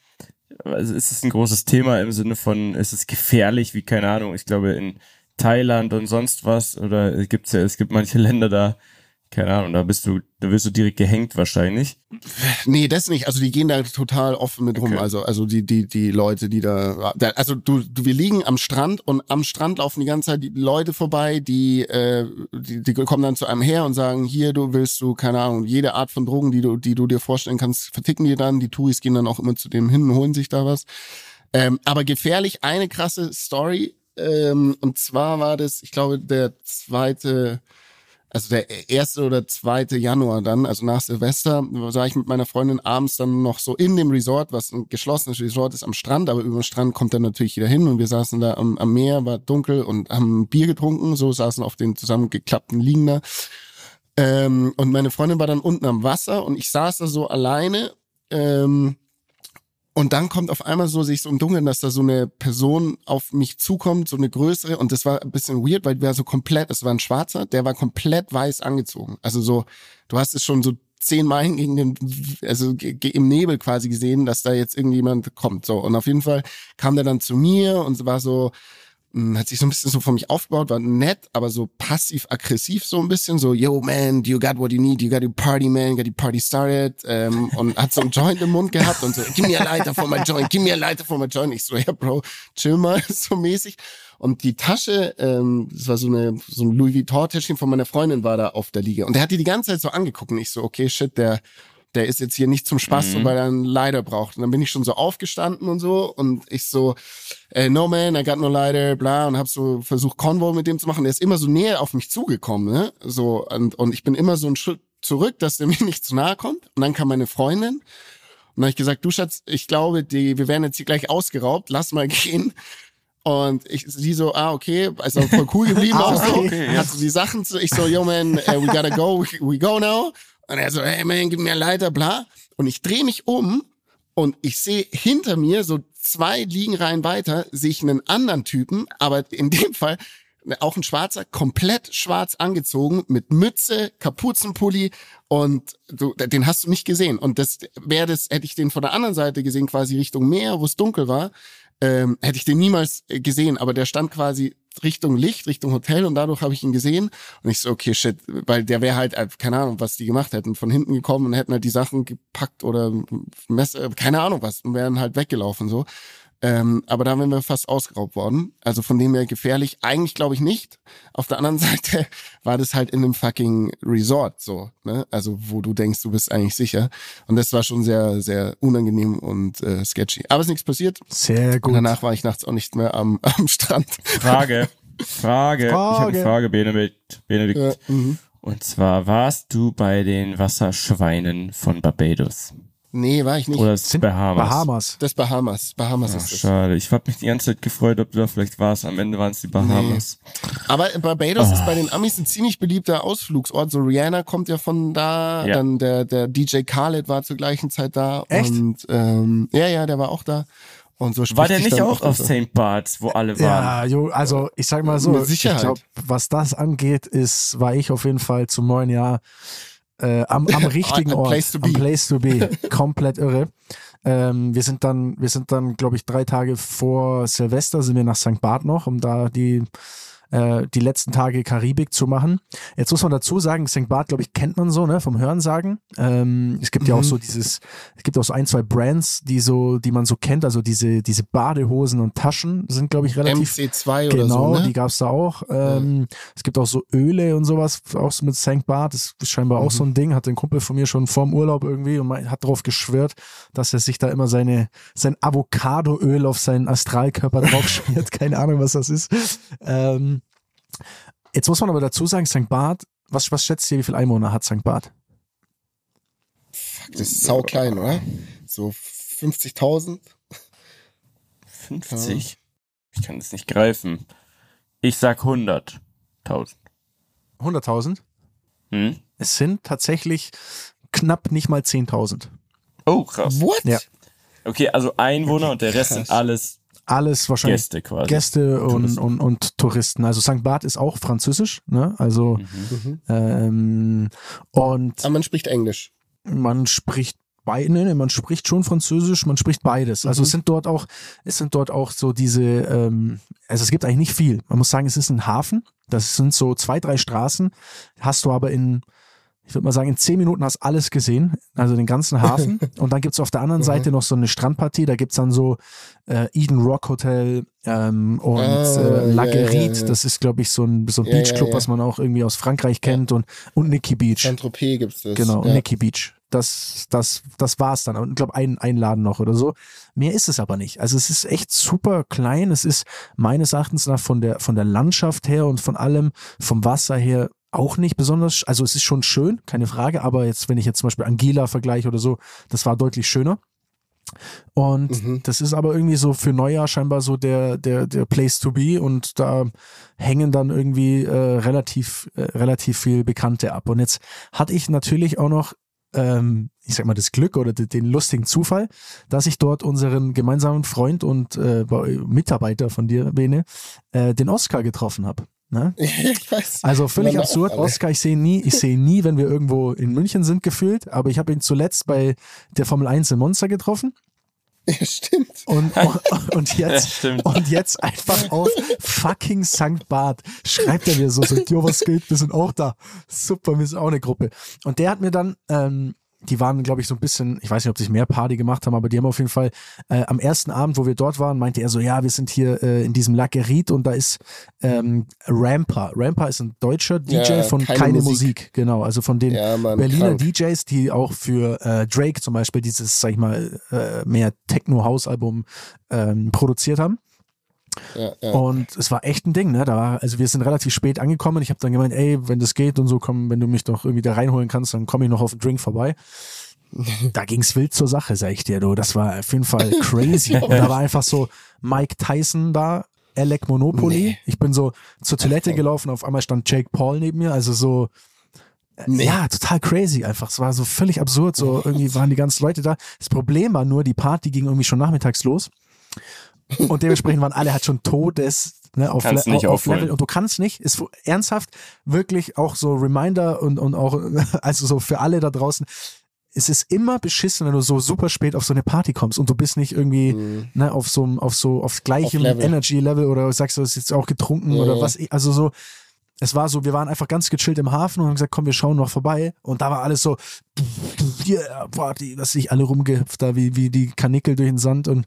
Also ist es ein großes Thema im Sinne von, ist es gefährlich, wie keine Ahnung, ich glaube in Thailand und sonst was, oder gibt's ja, es gibt manche Länder da, keine Ahnung, da bist du, da wirst du direkt gehängt wahrscheinlich. Nee, das nicht. Also die gehen da total offen mit rum. Also, also die, die, die Leute, die da, da also du, du, wir liegen am Strand und am Strand laufen die ganze Zeit die Leute vorbei, die, äh, die, die kommen dann zu einem her und sagen, hier, du willst du, keine Ahnung, jede Art von Drogen, die du, die du dir vorstellen kannst, verticken die dann. Die Touris gehen dann auch immer zu dem hin und holen sich da was. Ähm, aber gefährlich, eine krasse Story. Ähm, und zwar war das, ich glaube, der zweite, also der erste oder zweite Januar dann, also nach Silvester, war ich mit meiner Freundin abends dann noch so in dem Resort, was ein geschlossenes Resort ist am Strand, aber über den Strand kommt dann natürlich jeder hin und wir saßen da am, am Meer, war dunkel und haben Bier getrunken, so saßen auf den zusammengeklappten Liegen da. Ähm, und meine Freundin war dann unten am Wasser und ich saß da so alleine. Ähm, und dann kommt auf einmal so sich so im Dunkeln, dass da so eine Person auf mich zukommt, so eine größere. Und das war ein bisschen weird, weil der so komplett, es war ein Schwarzer, der war komplett weiß angezogen. Also so, du hast es schon so zehn Meilen gegen den, also im Nebel quasi gesehen, dass da jetzt irgendjemand kommt. So. Und auf jeden Fall kam der dann zu mir und war so, hat sich so ein bisschen so von mich aufgebaut, war nett, aber so passiv-aggressiv so ein bisschen, so, yo man, you got what you need, you got your party man, got your party started ähm, und hat so ein Joint im Mund gehabt und so, give me a lighter for my joint, give me a lighter for my joint. Ich so, ja Bro, chill mal, so mäßig. Und die Tasche, ähm, das war so, eine, so ein Louis Vuitton-Täschchen von meiner Freundin war da auf der Liege und der hat die die ganze Zeit so angeguckt und ich so, okay, shit, der der ist jetzt hier nicht zum Spaß, mhm. weil er einen Leiter braucht. Und dann bin ich schon so aufgestanden und so und ich so, äh, no man, I got no lighter, bla, und hab so versucht, Convo mit dem zu machen. Der ist immer so näher auf mich zugekommen, ne? So, und, und ich bin immer so ein Schritt zurück, dass der mir nicht zu nahe kommt. Und dann kam meine Freundin und dann habe ich gesagt, du Schatz, ich glaube, die, wir werden jetzt hier gleich ausgeraubt, lass mal gehen. Und ich, sie so, ah, okay, ist auch voll cool geblieben ah, auch so. Okay, Hat so die Sachen zu, ich so, yo man, uh, we gotta go, we, we go now. Und er so, hey man, gib mir Leiter, bla. Und ich drehe mich um und ich sehe hinter mir so zwei Liegenreihen weiter, sehe ich einen anderen Typen, aber in dem Fall auch ein Schwarzer, komplett schwarz angezogen, mit Mütze, Kapuzenpulli und du, den hast du nicht gesehen. Und das wäre das, hätte ich den von der anderen Seite gesehen, quasi Richtung Meer, wo es dunkel war, ähm, hätte ich den niemals äh, gesehen, aber der stand quasi Richtung Licht, Richtung Hotel und dadurch habe ich ihn gesehen und ich so, okay, shit, weil der wäre halt, äh, keine Ahnung, was die gemacht hätten, von hinten gekommen und hätten halt die Sachen gepackt oder Messer, keine Ahnung was und wären halt weggelaufen so. Ähm, aber da wären wir fast ausgeraubt worden. Also von dem her gefährlich. Eigentlich glaube ich nicht. Auf der anderen Seite war das halt in einem fucking Resort so, ne? Also wo du denkst, du bist eigentlich sicher. Und das war schon sehr, sehr unangenehm und äh, sketchy. Aber es ist nichts passiert. Sehr gut. Und danach war ich nachts auch nicht mehr am, am Strand. Frage. Frage. Frage. Ich habe eine Frage, Benedikt. Benedikt. Ja, mhm. und zwar warst du bei den Wasserschweinen von Barbados? Nee, war ich nicht. Oder das sind Bahamas. Bahamas. Das Bahamas. Bahamas Ach, ist das. Schade. Ich habe mich die ganze Zeit gefreut, ob du da vielleicht warst. Am Ende waren es die Bahamas. Nee. Aber Barbados oh. ist bei den Amis ein ziemlich beliebter Ausflugsort. So Rihanna kommt ja von da. Ja. Dann der, der DJ Khaled war zur gleichen Zeit da. Echt? Und ähm, ja, ja, der war auch da. Und so war der nicht auch auf St. Bart's, wo alle waren? Ja, jo, also ich sag mal so, Mit Sicherheit. ich glaube, was das angeht, ist, war ich auf jeden Fall zum neuen Jahr äh, am, am richtigen Ort, place am Place to be, komplett irre. Ähm, wir sind dann, wir sind dann, glaube ich, drei Tage vor Silvester sind wir nach St. Barth noch, um da die äh, die letzten Tage Karibik zu machen. Jetzt muss man dazu sagen, St. Barth, glaube ich, kennt man so, ne, vom Hörensagen. Ähm, es gibt mhm. ja auch mhm. so dieses, es gibt auch so ein, zwei Brands, die so, die man so kennt, also diese, diese Badehosen und Taschen sind, glaube ich, relativ. MC2 genau, oder so. Genau, die gab's da auch. Ähm, ja. Es gibt auch so Öle und sowas, auch so mit St. Barth, das ist scheinbar mhm. auch so ein Ding, hat ein Kumpel von mir schon vorm Urlaub irgendwie und hat darauf geschwört, dass er sich da immer seine, sein Avocadoöl auf seinen Astralkörper drauf schmiert. Keine Ahnung, was das ist. Ähm, Jetzt muss man aber dazu sagen, St. Barth, was, was schätzt ihr, wie viele Einwohner hat St. Barth? Das ist sau klein, oder? So 50.000? 50? Ich kann das nicht greifen. Ich sag 100.000. 100.000? Hm? Es sind tatsächlich knapp nicht mal 10.000. Oh, krass. What? Ja. Okay, also Einwohner und der Rest sind alles alles wahrscheinlich Gäste quasi. Gäste und, Touristen. und, und Touristen. Also St. Barth ist auch französisch, ne? Also mhm. ähm, und Aber man spricht Englisch. Man spricht beide, ne, man spricht schon Französisch, man spricht beides. Also mhm. es sind dort auch, es sind dort auch so diese, ähm, also es gibt eigentlich nicht viel. Man muss sagen, es ist ein Hafen. Das sind so zwei, drei Straßen. Hast du aber in ich würde mal sagen, in zehn Minuten hast alles gesehen, also den ganzen Hafen. und dann gibt's auf der anderen Seite noch so eine Strandpartie, da gibt's dann so äh, Eden Rock Hotel ähm, und ah, äh, Lagerit, ja, ja, ja. das ist, glaube ich, so ein, so ein Beachclub, was man auch irgendwie aus Frankreich kennt und, und Nikki Beach. Saint-Tropez gibt's das. Genau, ja. Nikki Beach. Das, das, das war's dann. Und ich glaube, ein, ein Laden noch oder so. Mehr ist es aber nicht. Also es ist echt super klein. Es ist meines Erachtens nach von der, von der Landschaft her und von allem, vom Wasser her auch nicht besonders, also es ist schon schön, keine Frage, aber jetzt, wenn ich jetzt zum Beispiel Angela vergleiche oder so, das war deutlich schöner. Und mhm. das ist aber irgendwie so für Neujahr scheinbar so der, der, der Place to be und da hängen dann irgendwie äh, relativ, äh, relativ viel Bekannte ab. Und jetzt hatte ich natürlich auch noch, ähm, ich sag mal, das Glück oder den lustigen Zufall, dass ich dort unseren gemeinsamen Freund und äh, Mitarbeiter von dir, Bene, äh, den Oscar getroffen habe. Ne? ich weiß. Also völlig absurd. Oscar, ich sehe nie, ich sehe nie, wenn wir irgendwo in München sind, gefühlt, aber ich habe ihn zuletzt bei der Formel 1 in Monster getroffen. Ja, stimmt. Und, und, und jetzt, ja, und jetzt einfach auf fucking St. Bart schreibt er mir so, so, jo, was geht, wir sind auch da. Super, wir sind auch eine Gruppe. Und der hat mir dann ähm, die waren, glaube ich, so ein bisschen, ich weiß nicht, ob sie mehr Party gemacht haben, aber die haben auf jeden Fall äh, am ersten Abend, wo wir dort waren, meinte er so, ja, wir sind hier äh, in diesem Lagerit und da ist ähm, Ramper. Ramper ist ein deutscher DJ ja, von keine, keine Musik. Musik. genau, also von den ja, Mann, Berliner krank. DJs, die auch für äh, Drake zum Beispiel dieses, sag ich mal, äh, mehr Techno-House-Album ähm, produziert haben. Ja, ja. Und es war echt ein Ding, ne? Da war, also wir sind relativ spät angekommen. Ich habe dann gemeint, ey, wenn das geht und so, komm, wenn du mich doch irgendwie da reinholen kannst, dann komme ich noch auf den Drink vorbei. da ging's wild zur Sache, sag ich dir, du. Das war auf jeden Fall crazy. und da war einfach so Mike Tyson da, Alec Monopoly. Nee. Ich bin so zur Toilette gelaufen, auf einmal stand Jake Paul neben mir, also so Nee. Ja, total crazy einfach. Es war so völlig absurd. So irgendwie waren die ganzen Leute da. Das Problem war nur, die Party ging irgendwie schon nachmittags los. Und dementsprechend waren alle halt schon todes ne, auf, Le auf, auf Level. Und du kannst nicht, ist ernsthaft wirklich auch so Reminder und, und auch, also so für alle da draußen, es ist immer beschissen, wenn du so super spät auf so eine Party kommst und du bist nicht irgendwie mhm. ne, auf so auf so auf gleichem auf Energy Level oder sagst du, hast jetzt auch getrunken mhm. oder was also so es war so, wir waren einfach ganz gechillt im Hafen und haben gesagt, komm, wir schauen noch vorbei. Und da war alles so, yeah, Party, was sich alle rumgehüpft da, wie, wie die Kanickel durch den Sand. Und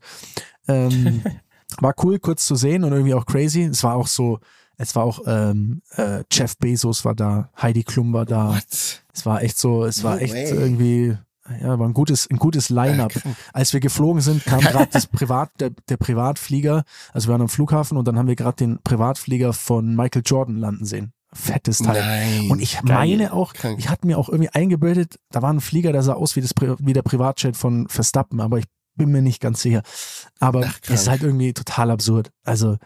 ähm, war cool, kurz zu sehen und irgendwie auch crazy. Es war auch so, es war auch ähm, äh, Jeff Bezos war da, Heidi Klum war da. What? Es war echt so, es war no echt way. irgendwie, ja, war ein gutes, ein gutes Line-up. Als wir geflogen sind, kam gerade das Privat, der, der Privatflieger. Also wir waren am Flughafen und dann haben wir gerade den Privatflieger von Michael Jordan landen sehen. Fettes Teil. Nein, und ich geil. meine auch, ich hatte mir auch irgendwie eingebildet, da war ein Flieger, der sah aus wie, das, wie der Privatjet von Verstappen, aber ich bin mir nicht ganz sicher. Aber es ist halt irgendwie total absurd. Also.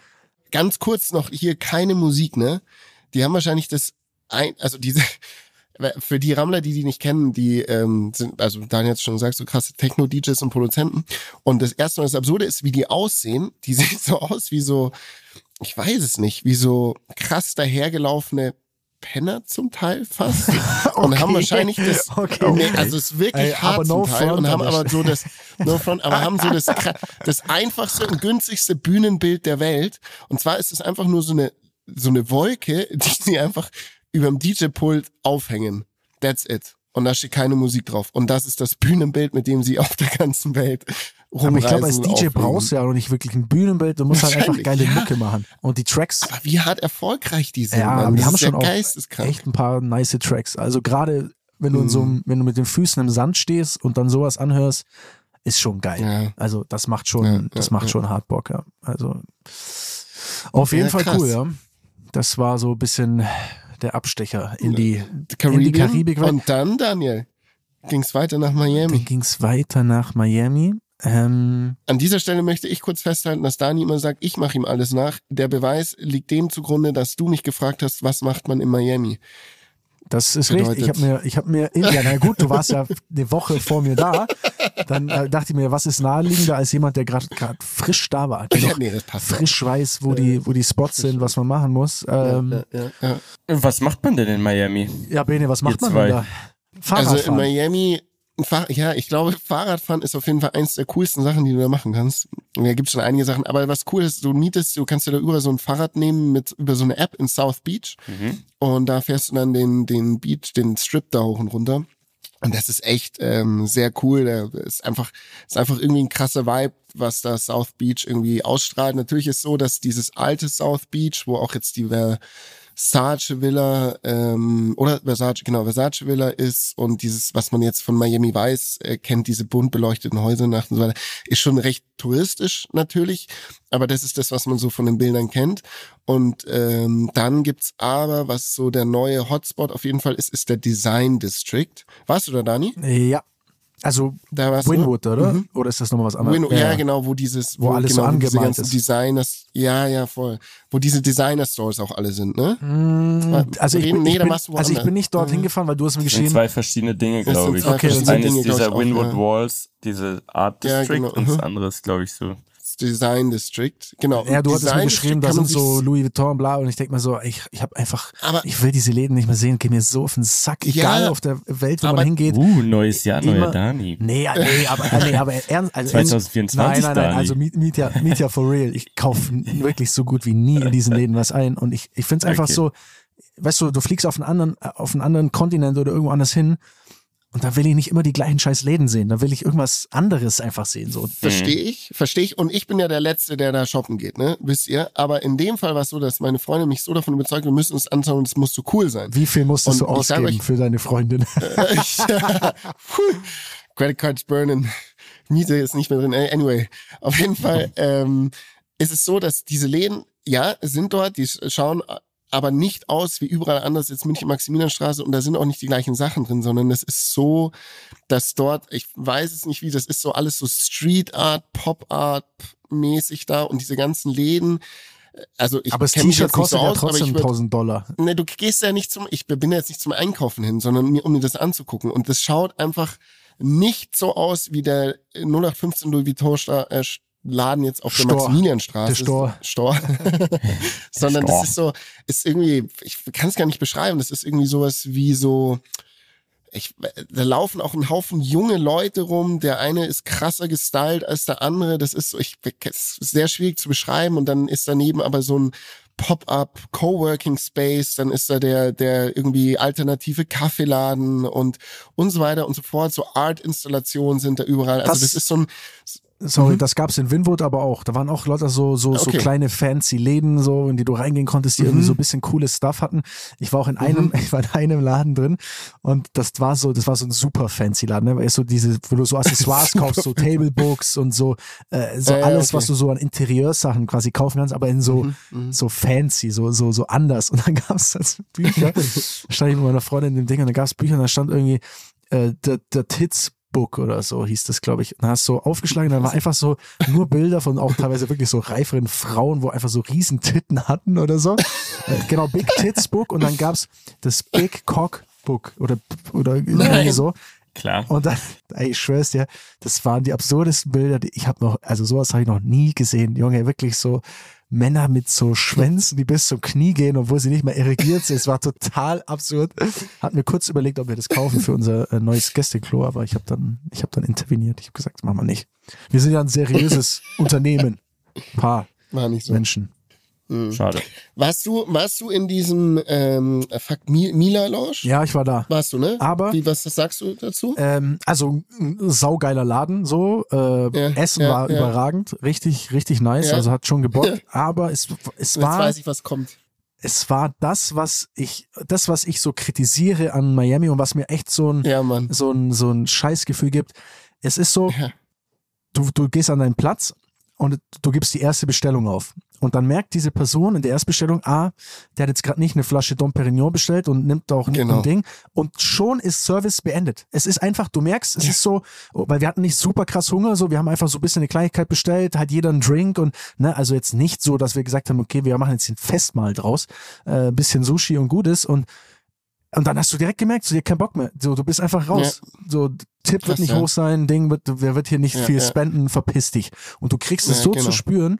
Ganz kurz noch hier keine Musik, ne? Die haben wahrscheinlich das ein, also diese, für die Rammler, die die nicht kennen, die ähm, sind, also Daniel hat schon gesagt, so krasse Techno-DJs und Produzenten. Und das erste Mal das Absurde ist, wie die aussehen. Die sehen so aus wie so, ich weiß es nicht, wie so krass dahergelaufene Penner zum Teil fast okay. und haben wahrscheinlich das okay. nee, also es ist wirklich Ey, hart no zum Teil und haben aber so das no front, aber haben so das das einfachste und günstigste Bühnenbild der Welt und zwar ist es einfach nur so eine so eine Wolke, die sie einfach über dem DJ-Pult aufhängen. That's it. Und da steht keine Musik drauf. Und das ist das Bühnenbild, mit dem sie auf der ganzen Welt aber ich glaube, als DJ brauchst du ja auch nicht wirklich ein Bühnenbild, du musst halt einfach geile ja. Mucke machen. Und die Tracks. Aber wie hart erfolgreich die sind. Ja, aber die haben schon auch echt ein paar nice Tracks. Also gerade wenn du in so mhm. wenn du mit den Füßen im Sand stehst und dann sowas anhörst, ist schon geil. Ja. Also das macht schon, ja, das macht schon hart Bock, ja. Also auf jeden Fall krass. cool, ja. Das war so ein bisschen der Abstecher in die, in die Karibik. Und dann, Daniel, ging es weiter nach Miami. Dann ging es weiter nach Miami. Ähm, An dieser Stelle möchte ich kurz festhalten, dass Dani immer sagt, ich mache ihm alles nach. Der Beweis liegt dem zugrunde, dass du mich gefragt hast, was macht man in Miami. Das ist Bedeutet. richtig. Ich habe mir, ich habe mir, ja, na gut, du warst ja eine Woche vor mir da. Dann äh, dachte ich mir, was ist naheliegender als jemand, der gerade frisch da war, der ja, nee, frisch weiß, wo die, wo die Spots sind, was man machen muss. Ähm, ja, ja, was macht man denn in Miami? Ja, Bene, was macht man denn da? Fahrradfahren. Also in Miami ja, ich glaube, Fahrradfahren ist auf jeden Fall eins der coolsten Sachen, die du da machen kannst. Und da gibt schon einige Sachen, aber was cool ist, du mietest, du kannst dir da über so ein Fahrrad nehmen mit über so eine App in South Beach mhm. und da fährst du dann den den Beach, den Strip da hoch und runter. Und das ist echt ähm, sehr cool. Da ist einfach ist einfach irgendwie ein krasser Vibe, was da South Beach irgendwie ausstrahlt. Natürlich ist so, dass dieses alte South Beach, wo auch jetzt die Versace Villa ähm, oder Versace, genau, Versace Villa ist und dieses, was man jetzt von Miami weiß, äh, kennt, diese bunt beleuchteten Häuser nach und so weiter, ist schon recht touristisch natürlich, aber das ist das, was man so von den Bildern kennt. Und ähm, dann gibt's aber, was so der neue Hotspot auf jeden Fall ist, ist der Design District. Warst du da, Dani? Ja. Also Da warst du? Winwood, oder? Mhm. Oder ist das nochmal was anderes? Win ja, genau, wo dieses, Wo alles so genau, wo diese angemalt ganzen ist. Designers, ja, ja, voll, wo diese Designer-Stores auch alle sind, ne? Mm, Also ich, Reden- bin, nee, ich, da bin, machst du also ich bin nicht dorthin Mhm. gefahren, weil du hast mir Das sind geschrieben, zwei verschiedene Dinge, glaube ich. Okay, das eine ist dieser auch, Winwood ja. Walls, diese Art Ja, District genau, und das mhm. andere ist, glaube ich, so. Design District, genau. ja, du Und hattest mir Design geschrieben, da sind so Louis Vuitton, bla, und ich denke mir so, ich, ich habe einfach, Aber- ich will diese Läden nicht mehr sehen, geh mir so auf den Sack, egal Ja, auf der Welt, wo aber- man hingeht. Uh, neues Jahr, neuer Immer- Dani. Nee, nee, aber, nee, aber ernst, also 2024 Nein, nein, nein, Dani. also Meet, meet, ja, meet ja for real. Ich kaufe wirklich so gut wie nie in diesen Läden was ein und ich, ich finde es einfach Okay. so, weißt du, du fliegst auf einen anderen, auf einen anderen Kontinent oder irgendwo anders hin und da will ich nicht immer die gleichen scheiß Läden sehen, da will ich irgendwas anderes einfach sehen, so. Verstehe ich, verstehe ich. Und ich bin ja der Letzte, der da shoppen geht, ne? Wisst ihr? Aber in dem Fall war es so, dass meine Freundin mich so davon überzeugt, wir müssen uns anschauen und es muss so cool sein. Wie viel musstest Und du ausgeben euch- für deine Freundin? Credit Cards burnen. Miete ist nicht mehr drin. Äh, Anyway, auf jeden Fall ähm, ist es so, dass diese Läden, ja, sind dort, die schauen aber nicht aus wie überall anders, jetzt München Maximilianstraße und da sind auch nicht die gleichen Sachen drin, sondern es ist so, dass dort, ich weiß es nicht wie, das ist so alles so Street Art, Pop Art mäßig da und diese ganzen Läden, also ich aber das T-Shirt so kostet ja aus, aber trotzdem würd, 1000 Dollar. Ne, du gehst ja nicht zum, ich bin ja jetzt nicht zum Einkaufen hin, sondern mir, um mir das anzugucken. Und das schaut einfach nicht so aus wie der 0815 Louis Vuitton äh, Laden jetzt auf der Store. Maximilianstraße. Der Store. Store. sondern Store. das ist so, ist irgendwie, ich kann es gar nicht beschreiben, das ist irgendwie sowas wie so, ich, da laufen auch ein Haufen junge Leute rum. Der eine ist krasser gestylt als der andere. Das ist so, ich, es ist sehr schwierig zu beschreiben. Und dann ist daneben aber so ein Pop-up Coworking Space. Dann ist da der, der irgendwie alternative Kaffeeladen und, und so weiter und so fort. So Art-Installationen sind da überall. Also Das- das ist so ein, Sorry, Mhm. das gab's in Winwood aber auch. Da waren auch lauter so, so, so Okay. kleine fancy Läden, so, in die du reingehen konntest, die irgendwie Mhm. so ein bisschen cooles Stuff hatten. Ich war auch in einem, ich war in einem Laden drin und das war so, das war so ein super fancy Laden, ne? Weil so diese, wo du so Accessoires kaufst, so Tablebooks und so, äh, so ja, alles, okay. was du so an Interieursachen quasi kaufen kannst, aber in so, Mhm, so fancy, so, so, so anders. Und dann gab's das Bücher, da stand ich mit meiner Freundin in dem Ding und da gab's Bücher und da stand irgendwie, äh, The, The Tits Book oder so hieß das, glaube ich. Und dann hast du so aufgeschlagen, da war einfach so nur Bilder von auch teilweise wirklich so reiferen Frauen, wo einfach so riesen Titten hatten oder so. Äh, genau, Big Tits Book und dann gab's das Big Cock Book oder, oder irgendwie so. Klar. Und dann, ey, ich schwör's dir, das waren die absurdesten Bilder, die ich habe noch, also sowas habe ich noch nie gesehen. Junge, wirklich so Männer mit so Schwänzen, die bis zum Knie gehen, obwohl sie nicht mehr irrigiert sind. Es war total absurd. Hat mir kurz überlegt, ob wir das kaufen für unser äh, neues Gästeklo, aber ich habe dann, ich habe dann interveniert. Ich habe gesagt, das machen wir nicht. Wir sind ja ein seriöses Unternehmen. Paar war nicht so. Menschen. Schade. Warst du, warst du in diesem, ähm, fuck, Mi- Mila Lounge? Ja, ich war da. Warst du, ne? Aber- Wie, was sagst du dazu? Ähm, also ein saugeiler Laden, so. Äh, Ja, Essen ja, war ja. überragend, richtig, richtig nice. Ja. Also hat schon gebockt. Aber es, es Jetzt war, weiß ich, was kommt. es war das, was ich, das, was ich so kritisiere an Miami und was mir echt so ein, Ja, Mann. so ein, so ein Scheißgefühl gibt. Es ist so, Ja. du, du gehst an deinen Platz und du gibst die erste Bestellung auf. Und dann merkt diese Person in der Erstbestellung, ah, der hat jetzt gerade nicht eine Flasche Dom Perignon bestellt und nimmt auch Genau. ein Ding. Und schon ist Service beendet. Es ist einfach, du merkst, es Ja. ist so, weil wir hatten nicht super krass Hunger, so, wir haben einfach so ein bisschen eine Kleinigkeit bestellt, hat jeder einen Drink und, ne, also jetzt nicht so, dass wir gesagt haben, okay, wir machen jetzt ein Festmahl draus, äh, bisschen Sushi und Gutes und und dann hast du direkt gemerkt, so, dir kein Bock mehr. So, du bist einfach raus. So, Tipp Krass, wird nicht ja. hoch sein, Ding wird, wer wird hier nicht Ja, viel ja. spenden, verpiss dich. Und du kriegst es Ja, so genau. zu spüren.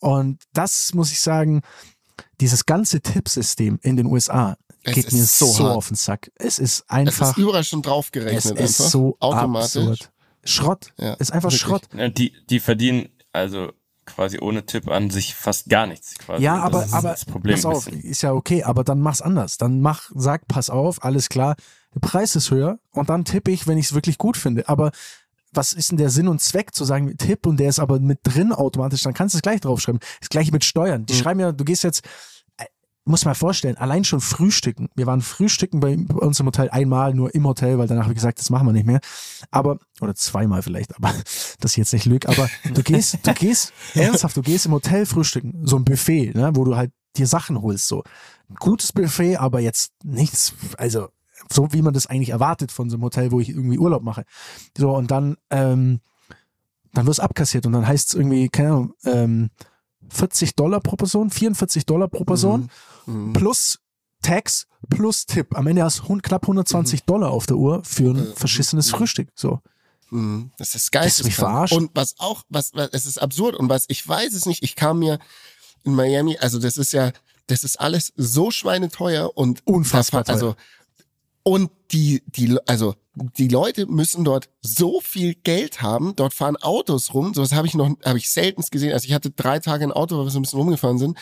Und das muss ich sagen, dieses ganze Tippsystem in den USA Es geht mir ist so, so auf den Sack. Es ist Es einfach, ist überall schon es draufgerechnet ist einfach. so automatisch. absurd. Schrott. Ja, ist einfach wirklich. Schrott. Ja, Die, die verdienen also quasi ohne Tipp an sich fast gar nichts. Quasi. Ja, Das aber, ist aber das Problem. pass auf, bisschen. ist ja okay, aber dann mach's anders. Dann mach, sag, pass auf, alles klar, der Preis ist höher und dann tippe ich, wenn ich es wirklich gut finde. Aber was ist denn der Sinn und Zweck zu sagen, Tipp und der ist aber mit drin automatisch, dann kannst du es gleich draufschreiben. Das gleiche mit Steuern. Die Mhm. schreiben ja, du gehst jetzt, muss mal vorstellen, allein schon frühstücken. Wir waren frühstücken bei uns im Hotel einmal, nur im Hotel, weil danach ich gesagt, das machen wir nicht mehr. Aber, oder zweimal vielleicht, aber das ist jetzt nicht Glück. Aber du gehst, du gehst, ernsthaft, du gehst im Hotel frühstücken, so ein Buffet, ne, wo du halt dir Sachen holst, so. Ein gutes Buffet, aber jetzt nichts, also so wie man das eigentlich erwartet von so einem Hotel, wo ich irgendwie Urlaub mache. So, und dann, ähm, dann wirst abkassiert und dann heißt es irgendwie, keine Ahnung, ähm, 40 Dollar pro Person, 44 Dollar pro Person, mhm. Plus Tax plus Tipp. Am Ende hast du knapp 120 mhm. Dollar auf der Uhr für ein mhm. verschissenes Frühstück. So. Mhm. Das ist geil. mich verarscht. Und was auch, was, was, es ist absurd und was, ich weiß es nicht, ich kam mir in Miami, also das ist ja, das ist alles so schweineteuer und unfassbar teuer. Also und die, die, also die Leute müssen dort so viel Geld haben. Dort fahren Autos rum. Sowas habe ich noch, habe ich seltenst gesehen. Also ich hatte drei Tage ein Auto, weil wir so ein bisschen rumgefahren sind.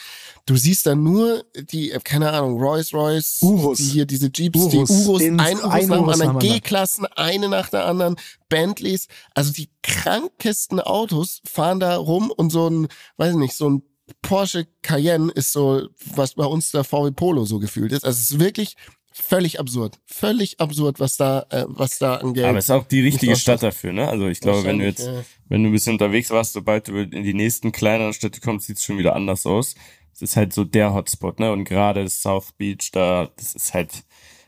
Du siehst dann nur die, keine Ahnung, Rolls Royce, Urus. die hier diese Jeeps, Urus. die Urus, In, ein Urus ein nach dem anderen, G-Klassen, eine nach der anderen, Bentleys. Also die krankesten Autos fahren da rum und so ein, weiß ich nicht, so ein Porsche Cayenne ist so, was bei uns der VW Polo so gefühlt ist. Also es ist wirklich völlig absurd. Völlig absurd, was da, äh, was da an Geld. Aber es ist auch die richtige Stadt dafür, ne? Also ich glaube, wenn du jetzt, ja. wenn du ein bisschen unterwegs warst, sobald du in die nächsten kleineren Städte kommst, sieht es schon wieder anders aus. Es ist halt so der Hotspot, ne? Und gerade South Beach, da, das ist halt,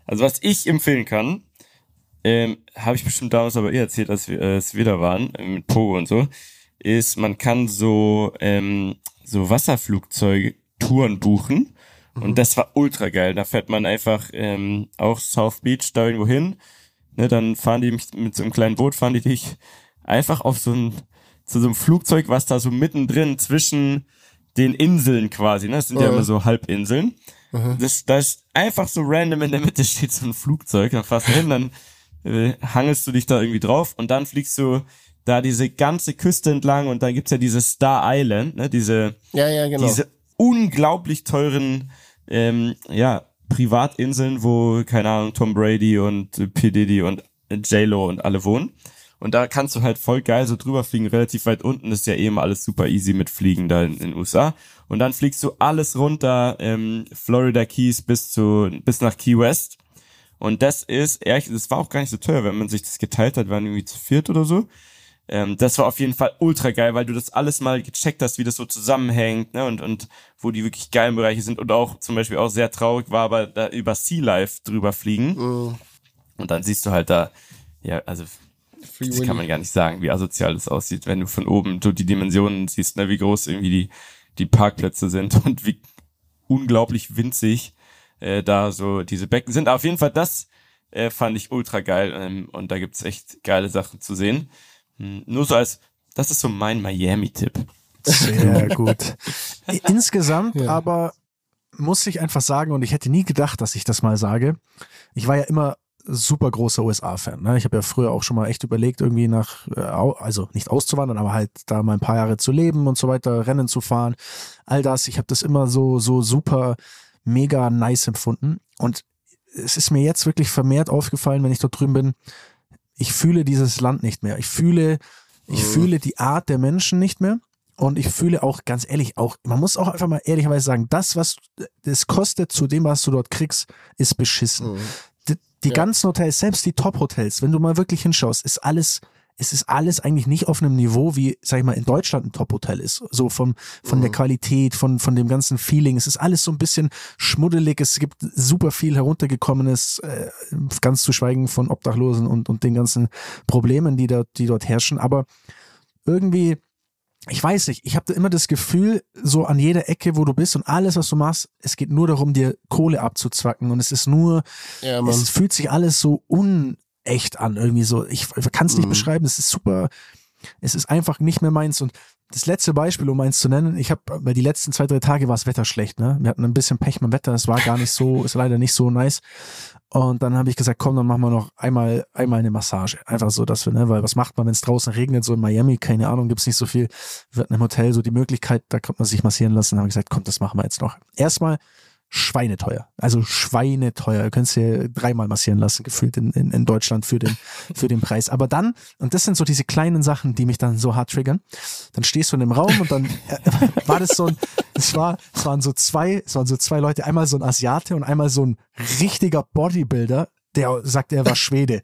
also was ich empfehlen kann, ähm, habe ich bestimmt damals aber eh erzählt, als wir, äh, als wir da waren, äh, mit Pogo und so, ist, man kann so, ähm, so Wasserflugzeuge Touren buchen und mhm. das war ultra geil. Da fährt man einfach ähm, auch South Beach da irgendwo hin. Ne, dann fahren die mit, mit so einem kleinen Boot, fahren die dich einfach auf so ein, zu so einem Flugzeug, was da so mittendrin zwischen den Inseln quasi, ne? Das sind ja immer so Halbinseln. Mhm. Das, da ist einfach so random in der Mitte steht so ein Flugzeug, dann fährst du hin, dann äh, hangelst du dich da irgendwie drauf und dann fliegst du da diese ganze Küste entlang und dann gibt's ja diese Star Island, ne? Diese, ja, ja, genau. diese unglaublich teuren ähm, ja, Privatinseln, wo, keine Ahnung, Tom Brady und P. Diddy und J-Lo und alle wohnen. Und da kannst du halt voll geil so drüber fliegen, relativ weit unten. Ist ja eben alles super easy mit Fliegen da in den USA. Und dann fliegst du alles runter, ähm, Florida Keys bis zu, bis nach Key West. Und das ist, ehrlich, das war auch gar nicht so teuer, wenn man sich das geteilt hat, waren irgendwie zu viert oder so. Ähm, das war auf jeden Fall ultra geil, weil du das alles mal gecheckt hast, wie das so zusammenhängt, ne, und, und wo die wirklich geilen Bereiche sind und auch zum Beispiel auch sehr traurig war, aber da über Sea Life drüber fliegen. Mm. Und dann siehst du halt da, ja, also, Free das kann man gar nicht sagen, wie asozial das aussieht, wenn du von oben so die Dimensionen siehst, ne, wie groß irgendwie die, die Parkplätze sind und wie unglaublich winzig äh, da so diese Becken sind. Aber auf jeden Fall, das äh, fand ich ultra geil ähm, und da gibt's echt geile Sachen zu sehen. Hm, nur so als, das ist so mein Miami-Tipp. Sehr gut. Insgesamt ja. aber muss ich einfach sagen, und ich hätte nie gedacht, dass ich das mal sage, ich war ja immer super großer USA-Fan. Ne? Ich habe ja früher auch schon mal echt überlegt, irgendwie nach, äh, also nicht auszuwandern, aber halt da mal ein paar Jahre zu leben und so weiter, Rennen zu fahren, all das. Ich habe das immer so, so super, mega nice empfunden. Und es ist mir jetzt wirklich vermehrt aufgefallen, wenn ich dort drüben bin, ich fühle dieses Land nicht mehr. Ich fühle, ich mhm. fühle die Art der Menschen nicht mehr. Und ich fühle auch, ganz ehrlich, auch, man muss auch einfach mal ehrlicherweise sagen, das, was das kostet zu dem, was du dort kriegst, ist beschissen. Mhm. Die, die ja. ganzen Hotels, selbst die Top-Hotels, wenn du mal wirklich hinschaust, ist alles es ist alles eigentlich nicht auf einem Niveau, wie, sag ich mal, in Deutschland ein Top-Hotel ist. So vom, von mhm. der Qualität, von, von dem ganzen Feeling. Es ist alles so ein bisschen schmuddelig. Es gibt super viel heruntergekommenes, äh, ganz zu schweigen von Obdachlosen und, und den ganzen Problemen, die dort, die dort herrschen. Aber irgendwie, ich weiß nicht, ich habe immer das Gefühl, so an jeder Ecke, wo du bist und alles, was du machst, es geht nur darum, dir Kohle abzuzwacken und es ist nur, ja, es fühlt sich alles so un, echt an, irgendwie so. Ich, ich kann es nicht mhm. beschreiben, es ist super, es ist einfach nicht mehr meins. Und das letzte Beispiel, um eins zu nennen, ich habe, weil die letzten zwei, drei Tage war das Wetter schlecht, ne? Wir hatten ein bisschen Pech mit dem Wetter, es war gar nicht so, ist leider nicht so nice. Und dann habe ich gesagt, komm, dann machen wir noch einmal, einmal eine Massage. Einfach so, dass wir, ne, weil was macht man, wenn es draußen regnet, so in Miami, keine Ahnung, gibt's nicht so viel. Wir hatten im Hotel so die Möglichkeit, da konnte man sich massieren lassen. Dann habe ich gesagt, komm, das machen wir jetzt noch. Erstmal schweineteuer. Also schweineteuer. Du könntest dir dreimal massieren lassen, gefühlt in, in, in Deutschland für den, für den Preis. Aber dann, und das sind so diese kleinen Sachen, die mich dann so hart triggern, dann stehst du in dem Raum und dann äh, war das so ein, es war, es waren so zwei, es waren so zwei Leute, einmal so ein Asiate und einmal so ein richtiger Bodybuilder, der sagt, er war Schwede.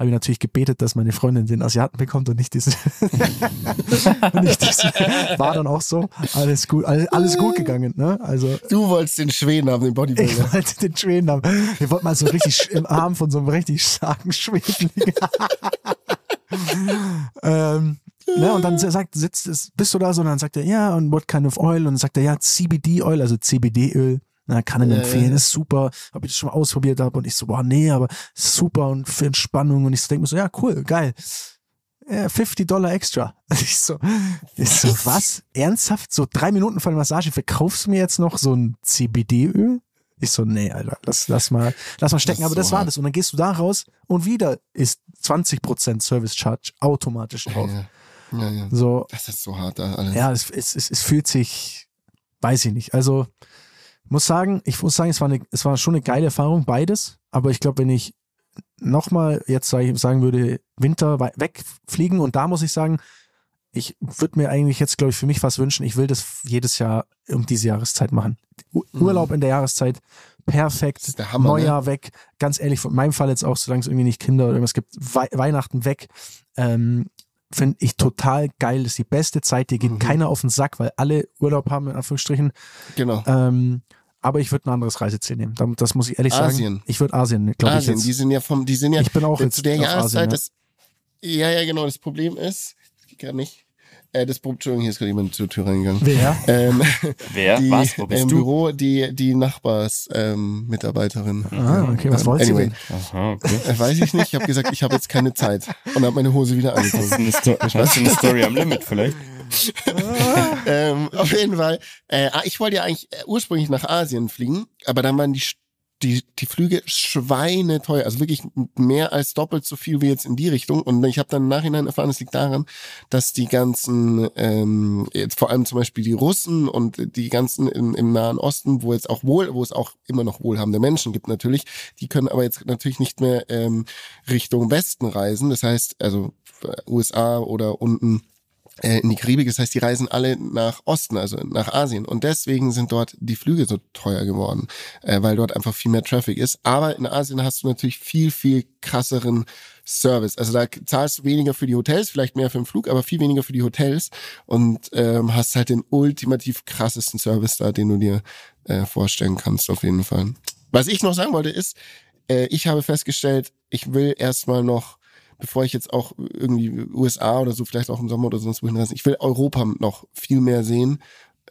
Habe ich natürlich gebetet, dass meine Freundin den Asiaten bekommt und nicht diesen. nicht diesen. War dann auch so. Alles gut, alles, alles gut gegangen. Ne? Also Du wolltest den Schweden haben, den Bodybuilder. ich wollte den Schweden haben. Ich wollte mal so richtig im Arm von so einem richtig starken Schweden liegen. ähm, ne, und dann sagt, sitzt bist du da so, und dann sagt er, ja, und what kind of oil? Und dann sagt er, ja, CBD-Oil, also CBD-Öl. Na, kann ihn Ja, empfehlen, ja. ist super, ob ich das schon mal ausprobiert habe und ich so, boah, nee, aber super und für Entspannung und ich so denke mir so, ja, cool, geil. Ja, 50 Dollar extra. Ich so, ich so, was? Ernsthaft? So drei Minuten vor der Massage verkaufst du mir jetzt noch so ein CBD-Öl? Ich so, nee, Alter, lass, lass mal, lass mal stecken. Das Aber das so war hart. das. Und dann gehst du da raus und wieder ist 20% Service Charge automatisch drauf. Ja, ja, ja. So, Das ist so hart alles. ja, es, es, es, es fühlt sich, weiß ich nicht. Also, muss sagen, ich muss sagen, es war, eine, es war schon eine geile Erfahrung, beides. Aber ich glaube, wenn ich nochmal jetzt sag ich, sagen würde, Winter wegfliegen und da muss ich sagen, ich würde mir eigentlich jetzt, glaube ich, für mich was wünschen. Ich will das jedes Jahr um diese Jahreszeit machen. U Mhm. Urlaub in der Jahreszeit, perfekt. Der Hammer, ne? Neujahr weg. Ganz ehrlich, von meinem Fall jetzt auch, solange es irgendwie nicht Kinder oder irgendwas gibt, Wei Weihnachten weg. Ähm, Finde ich total geil. Das ist die beste Zeit. Dir geht Mhm. keiner auf den Sack, weil alle Urlaub haben, in Anführungsstrichen. Genau. Ähm, aber ich würde ein anderes Reiseziel nehmen. Da- Das muss ich ehrlich sagen. Asien. Ich würde Asien, glaube ich Asien, die sind ja vom, die sind ja Ich bin auch zu jetzt der auf Jahreszeit. Asien, ja. das, ja, ja, genau. Das Problem ist, ich gerade nicht. Äh, das Entschuldigung, hier ist gerade jemand zur Tür reingegangen. Wer? Ähm, Wer? die, Was? Wo bist Im du? Büro, die, die Nachbars, ähm, Mitarbeiterin. Ah, okay, was wollt ihr anyway. denn? Aha, okay. Äh, weiß ich nicht. Ich habe gesagt, ich habe jetzt keine Zeit und habe meine Hose wieder Hast du angezogen. eine, Sto du eine Story am Limit vielleicht? ähm, auf jeden Fall. Äh, ah, ich wollte ja eigentlich äh, ursprünglich nach Asien fliegen, aber dann waren die die, die Flüge schweineteuer, also wirklich mehr als doppelt so viel wie jetzt in die Richtung. Und ich habe dann im Nachhinein erfahren, es liegt daran, dass die ganzen, ähm, jetzt vor allem zum Beispiel die Russen und die ganzen im, im Nahen Osten, wo jetzt auch wohl, wo es auch immer noch wohlhabende Menschen gibt natürlich, die können aber jetzt natürlich nicht mehr ähm, Richtung Westen reisen. Das heißt, also äh, USA oder unten in die Karibik. Das heißt, die reisen alle nach Osten, also nach Asien. Und deswegen sind dort die Flüge so teuer geworden, äh, weil dort einfach viel mehr Traffic ist. Aber in Asien hast du natürlich viel, viel krasseren Service. Also da zahlst du weniger für die Hotels, vielleicht mehr für den Flug, aber viel weniger für die Hotels und ähm, hast halt den ultimativ krassesten Service da, den du dir äh, vorstellen kannst, auf jeden Fall. Was ich noch sagen wollte ist, äh, ich habe festgestellt, ich will erstmal noch bevor ich jetzt auch irgendwie USA oder so, vielleicht auch im Sommer oder sonst wohin reise, ich will Europa noch viel mehr sehen,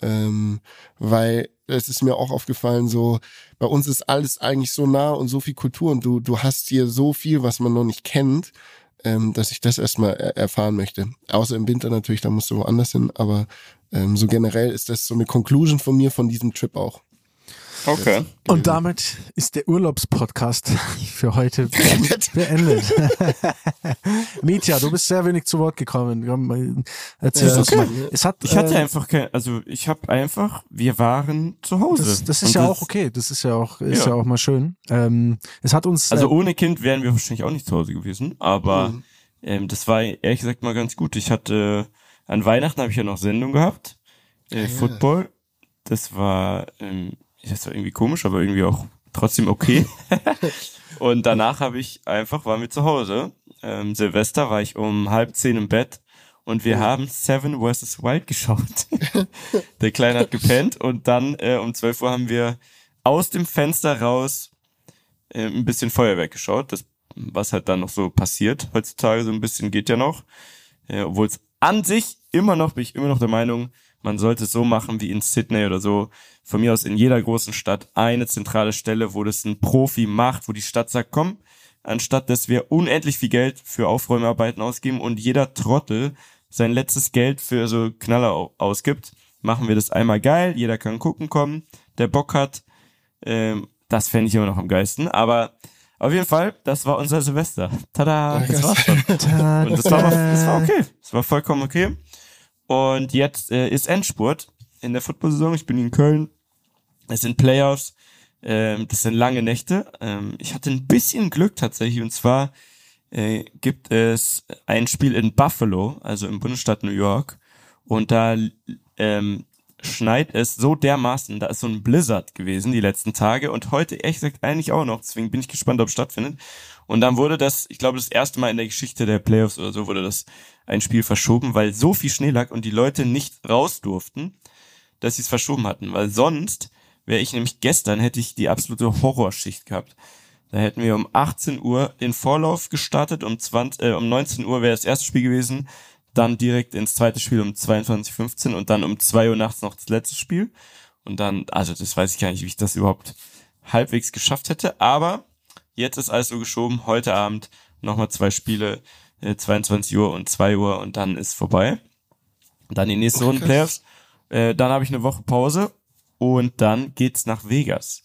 ähm, weil es ist mir auch aufgefallen, so bei uns ist alles eigentlich so nah und so viel Kultur und du, du hast hier so viel, was man noch nicht kennt, ähm, dass ich das erstmal er erfahren möchte. Außer im Winter natürlich, da musst du woanders hin, aber ähm, so generell ist das so eine Conclusion von mir von diesem Trip auch. Okay. Und damit ist der Urlaubspodcast für heute Beendet. beendet. Mietja, du bist sehr wenig zu Wort gekommen. Komm, Erzähl Ja, uns okay. mal. Es hat, Ich hatte äh, einfach kein, also ich habe einfach, wir waren zu Hause. das, das ist Und ja auch okay. Das ist ja auch, ist ja, Ja. auch mal schön. Ähm, es hat uns, Also äh, ohne Kind wären wir wahrscheinlich auch nicht zu Hause gewesen, aber Mhm. ähm, das war ehrlich gesagt mal ganz gut. Ich hatte an Weihnachten habe ich ja noch Sendung gehabt, äh, Ah, ja. Football. Das war, ähm, das war irgendwie komisch, aber irgendwie auch trotzdem okay. Und danach habe ich einfach, waren wir zu Hause. Ähm, Silvester war ich um halb zehn im Bett und wir haben Seven vs. Wild geschaut. Der Kleine hat gepennt und dann äh, um 12 Uhr haben wir aus dem Fenster raus äh, ein bisschen Feuerwerk geschaut. Das, was halt dann noch so passiert heutzutage, so ein bisschen geht ja noch. Äh, Obwohl es an sich immer noch, bin ich immer noch der Meinung, man sollte es so machen wie in Sydney oder so. Von mir aus in jeder großen Stadt eine zentrale Stelle, wo das ein Profi macht, wo die Stadt sagt, komm, anstatt dass wir unendlich viel Geld für Aufräumarbeiten ausgeben und jeder Trottel sein letztes Geld für so Knaller au- ausgibt, machen wir das einmal geil, jeder kann gucken kommen, der Bock hat. Ähm, das fände ich immer noch am geilsten. Aber auf jeden Fall, das war unser Silvester. Tada, das war's schon. Und das war, das war okay. Das war vollkommen okay. Und jetzt äh, ist Endspurt in der Football-Saison. Ich bin in Köln. Es sind Playoffs. Ähm, das sind lange Nächte. Ähm, ich hatte ein bisschen Glück tatsächlich und zwar äh, gibt es ein Spiel in Buffalo, also im Bundesstaat New York und da ähm, schneit es so dermaßen, da ist so ein Blizzard gewesen die letzten Tage und heute ehrlich gesagt eigentlich auch noch, deswegen bin ich gespannt, ob es stattfindet. Und dann wurde das, ich glaube, das erste Mal in der Geschichte der Playoffs oder so wurde das ein Spiel verschoben, weil so viel Schnee lag und die Leute nicht raus durften, dass sie es verschoben hatten, weil sonst wäre ich nämlich gestern, hätte ich die absolute Horrorschicht gehabt. Da hätten wir um 18 Uhr den Vorlauf gestartet, um 20, äh, um 19 Uhr wäre das erste Spiel gewesen, dann direkt ins zweite Spiel um 22.15 und dann um 2 Uhr nachts noch das letzte Spiel. Und dann, also das weiß ich gar nicht, wie ich das überhaupt halbwegs geschafft hätte, aber jetzt ist alles so geschoben, heute Abend nochmal zwei Spiele, äh, 22 Uhr und 2 Uhr und dann ist vorbei. Dann die nächste Runde Playoffs. Äh, dann habe ich eine Woche Pause und dann geht's nach Vegas.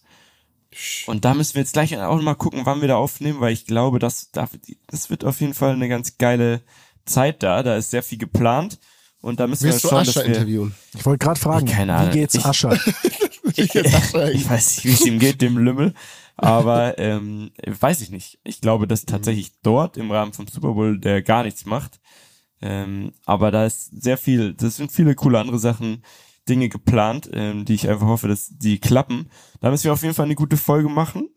Und da müssen wir jetzt gleich auch mal gucken, wann wir da aufnehmen, weil ich glaube, das, das wird auf jeden Fall eine ganz geile Zeit da. Da ist sehr viel geplant. Und da müssen Willst wir schauen, du Ascher dass wir, interviewen? Ich wollte gerade fragen, Keine wie Ahnung. geht's Ich- Ascher? ich, ich weiß nicht, wie es ihm geht, dem Lümmel. Aber ähm, weiß ich nicht. Ich glaube, dass tatsächlich dort im Rahmen vom Super Bowl der gar nichts macht. Ähm, aber da ist sehr viel, das sind viele coole andere Sachen, Dinge geplant, ähm, die ich einfach hoffe, dass die klappen. Da müssen wir auf jeden Fall eine gute Folge machen.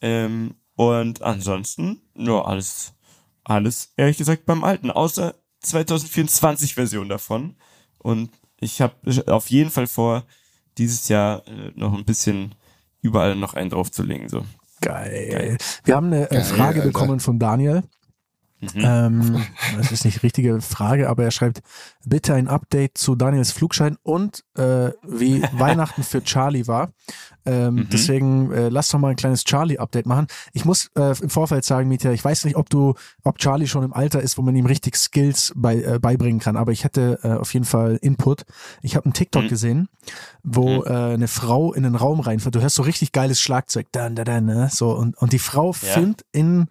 Ähm, und ansonsten, nur alles, alles, ehrlich gesagt, beim Alten, außer 2024 Version davon. Und ich habe auf jeden Fall vor, dieses Jahr äh, noch ein bisschen überall noch einen draufzulegen. So. Geil. Wir haben eine äh, Geil, Frage Alter. bekommen von Daniel. Mhm. Ähm, das ist nicht die richtige Frage, aber er schreibt, bitte ein Update zu Daniels Flugschein und äh, wie Weihnachten für Charlie war. Ähm, Mhm. Deswegen äh, lass doch mal ein kleines Charlie-Update machen. Ich muss äh, im Vorfeld sagen, Mietja, ich weiß nicht, ob du, ob Charlie schon im Alter ist, wo man ihm richtig Skills bei, äh, beibringen kann, aber ich hätte äh, auf jeden Fall Input. Ich habe einen TikTok Mhm. gesehen, wo Mhm. äh, eine Frau in den Raum reinfährt. Du hörst so richtig geiles Schlagzeug, dann, dann, dann, ne? so und, und die Frau Ja. filmt in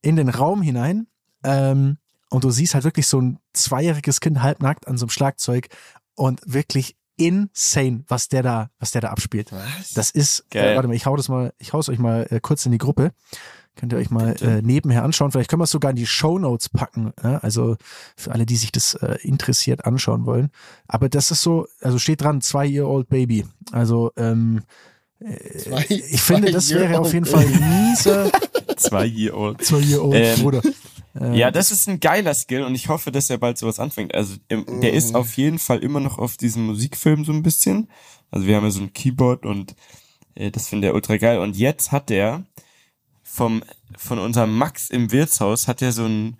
in den Raum hinein ähm, und du siehst halt wirklich so ein zweijähriges Kind halbnackt an so einem Schlagzeug und wirklich insane, was der da, was der da abspielt. Was? Das ist, äh, warte mal, ich hau das mal, ich hau's euch mal äh, kurz in die Gruppe. Könnt ihr euch mal äh, nebenher anschauen. Vielleicht können wir es sogar in die Show Notes packen. Ja? Also für alle, die sich das äh, interessiert anschauen wollen. Aber das ist so, also steht dran, zwei-year-old Baby. Also ähm, Zwei- ich finde, das wäre auf jeden Fall Zwei-Year-Old ein mieser Zwei Year Old. zwei-year-old Ähm, Bruder. Ähm, Ja, das ist ein geiler Skill und ich hoffe, dass er bald sowas anfängt. Also der ist auf jeden Fall immer noch auf diesem Musikfilm so ein bisschen. Also wir haben ja so ein Keyboard und äh, das finde er ultra geil. Und jetzt hat er vom von unserem Max im Wirtshaus hat er so ein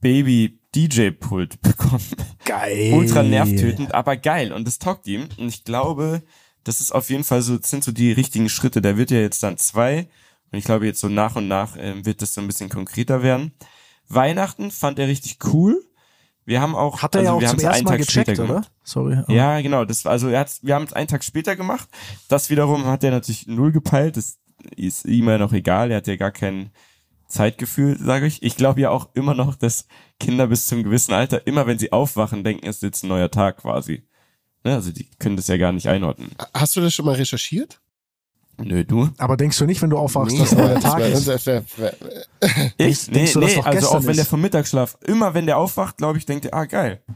Baby DJ Pult bekommen. Geil. ultra nervtötend, aber geil und das taugt ihm und ich glaube, das ist auf jeden Fall so, das sind so die richtigen Schritte. Der wird ja jetzt dann zwei und ich glaube jetzt so nach und nach ähm, wird das so ein bisschen konkreter werden. Weihnachten fand er richtig cool. Wir haben auch, Hat er ja also auch wir zum haben's ersten einen Mal Tag gecheckt, später oder? gemacht. Sorry. aber- Ja, genau. Das war, also er hat's, wir haben es einen Tag später gemacht. Das wiederum hat er natürlich null gepeilt. Das ist ihm ja noch egal. Er hat ja gar kein Zeitgefühl, sage ich. Ich glaube ja auch immer noch, dass Kinder bis zum gewissen Alter, immer wenn sie aufwachen, denken, es ist jetzt ein neuer Tag quasi. Ne? Also die können das ja gar nicht einordnen. Hast du das schon mal recherchiert? Nö, du? Aber denkst du nicht, wenn du aufwachst, dass Nee, neuer das Tag ist? Denkst- nee, du, dass nee, doch also auch wenn der vom Mittagsschlaf, immer wenn der aufwacht, glaube ich, denkt er, ah geil. Geht,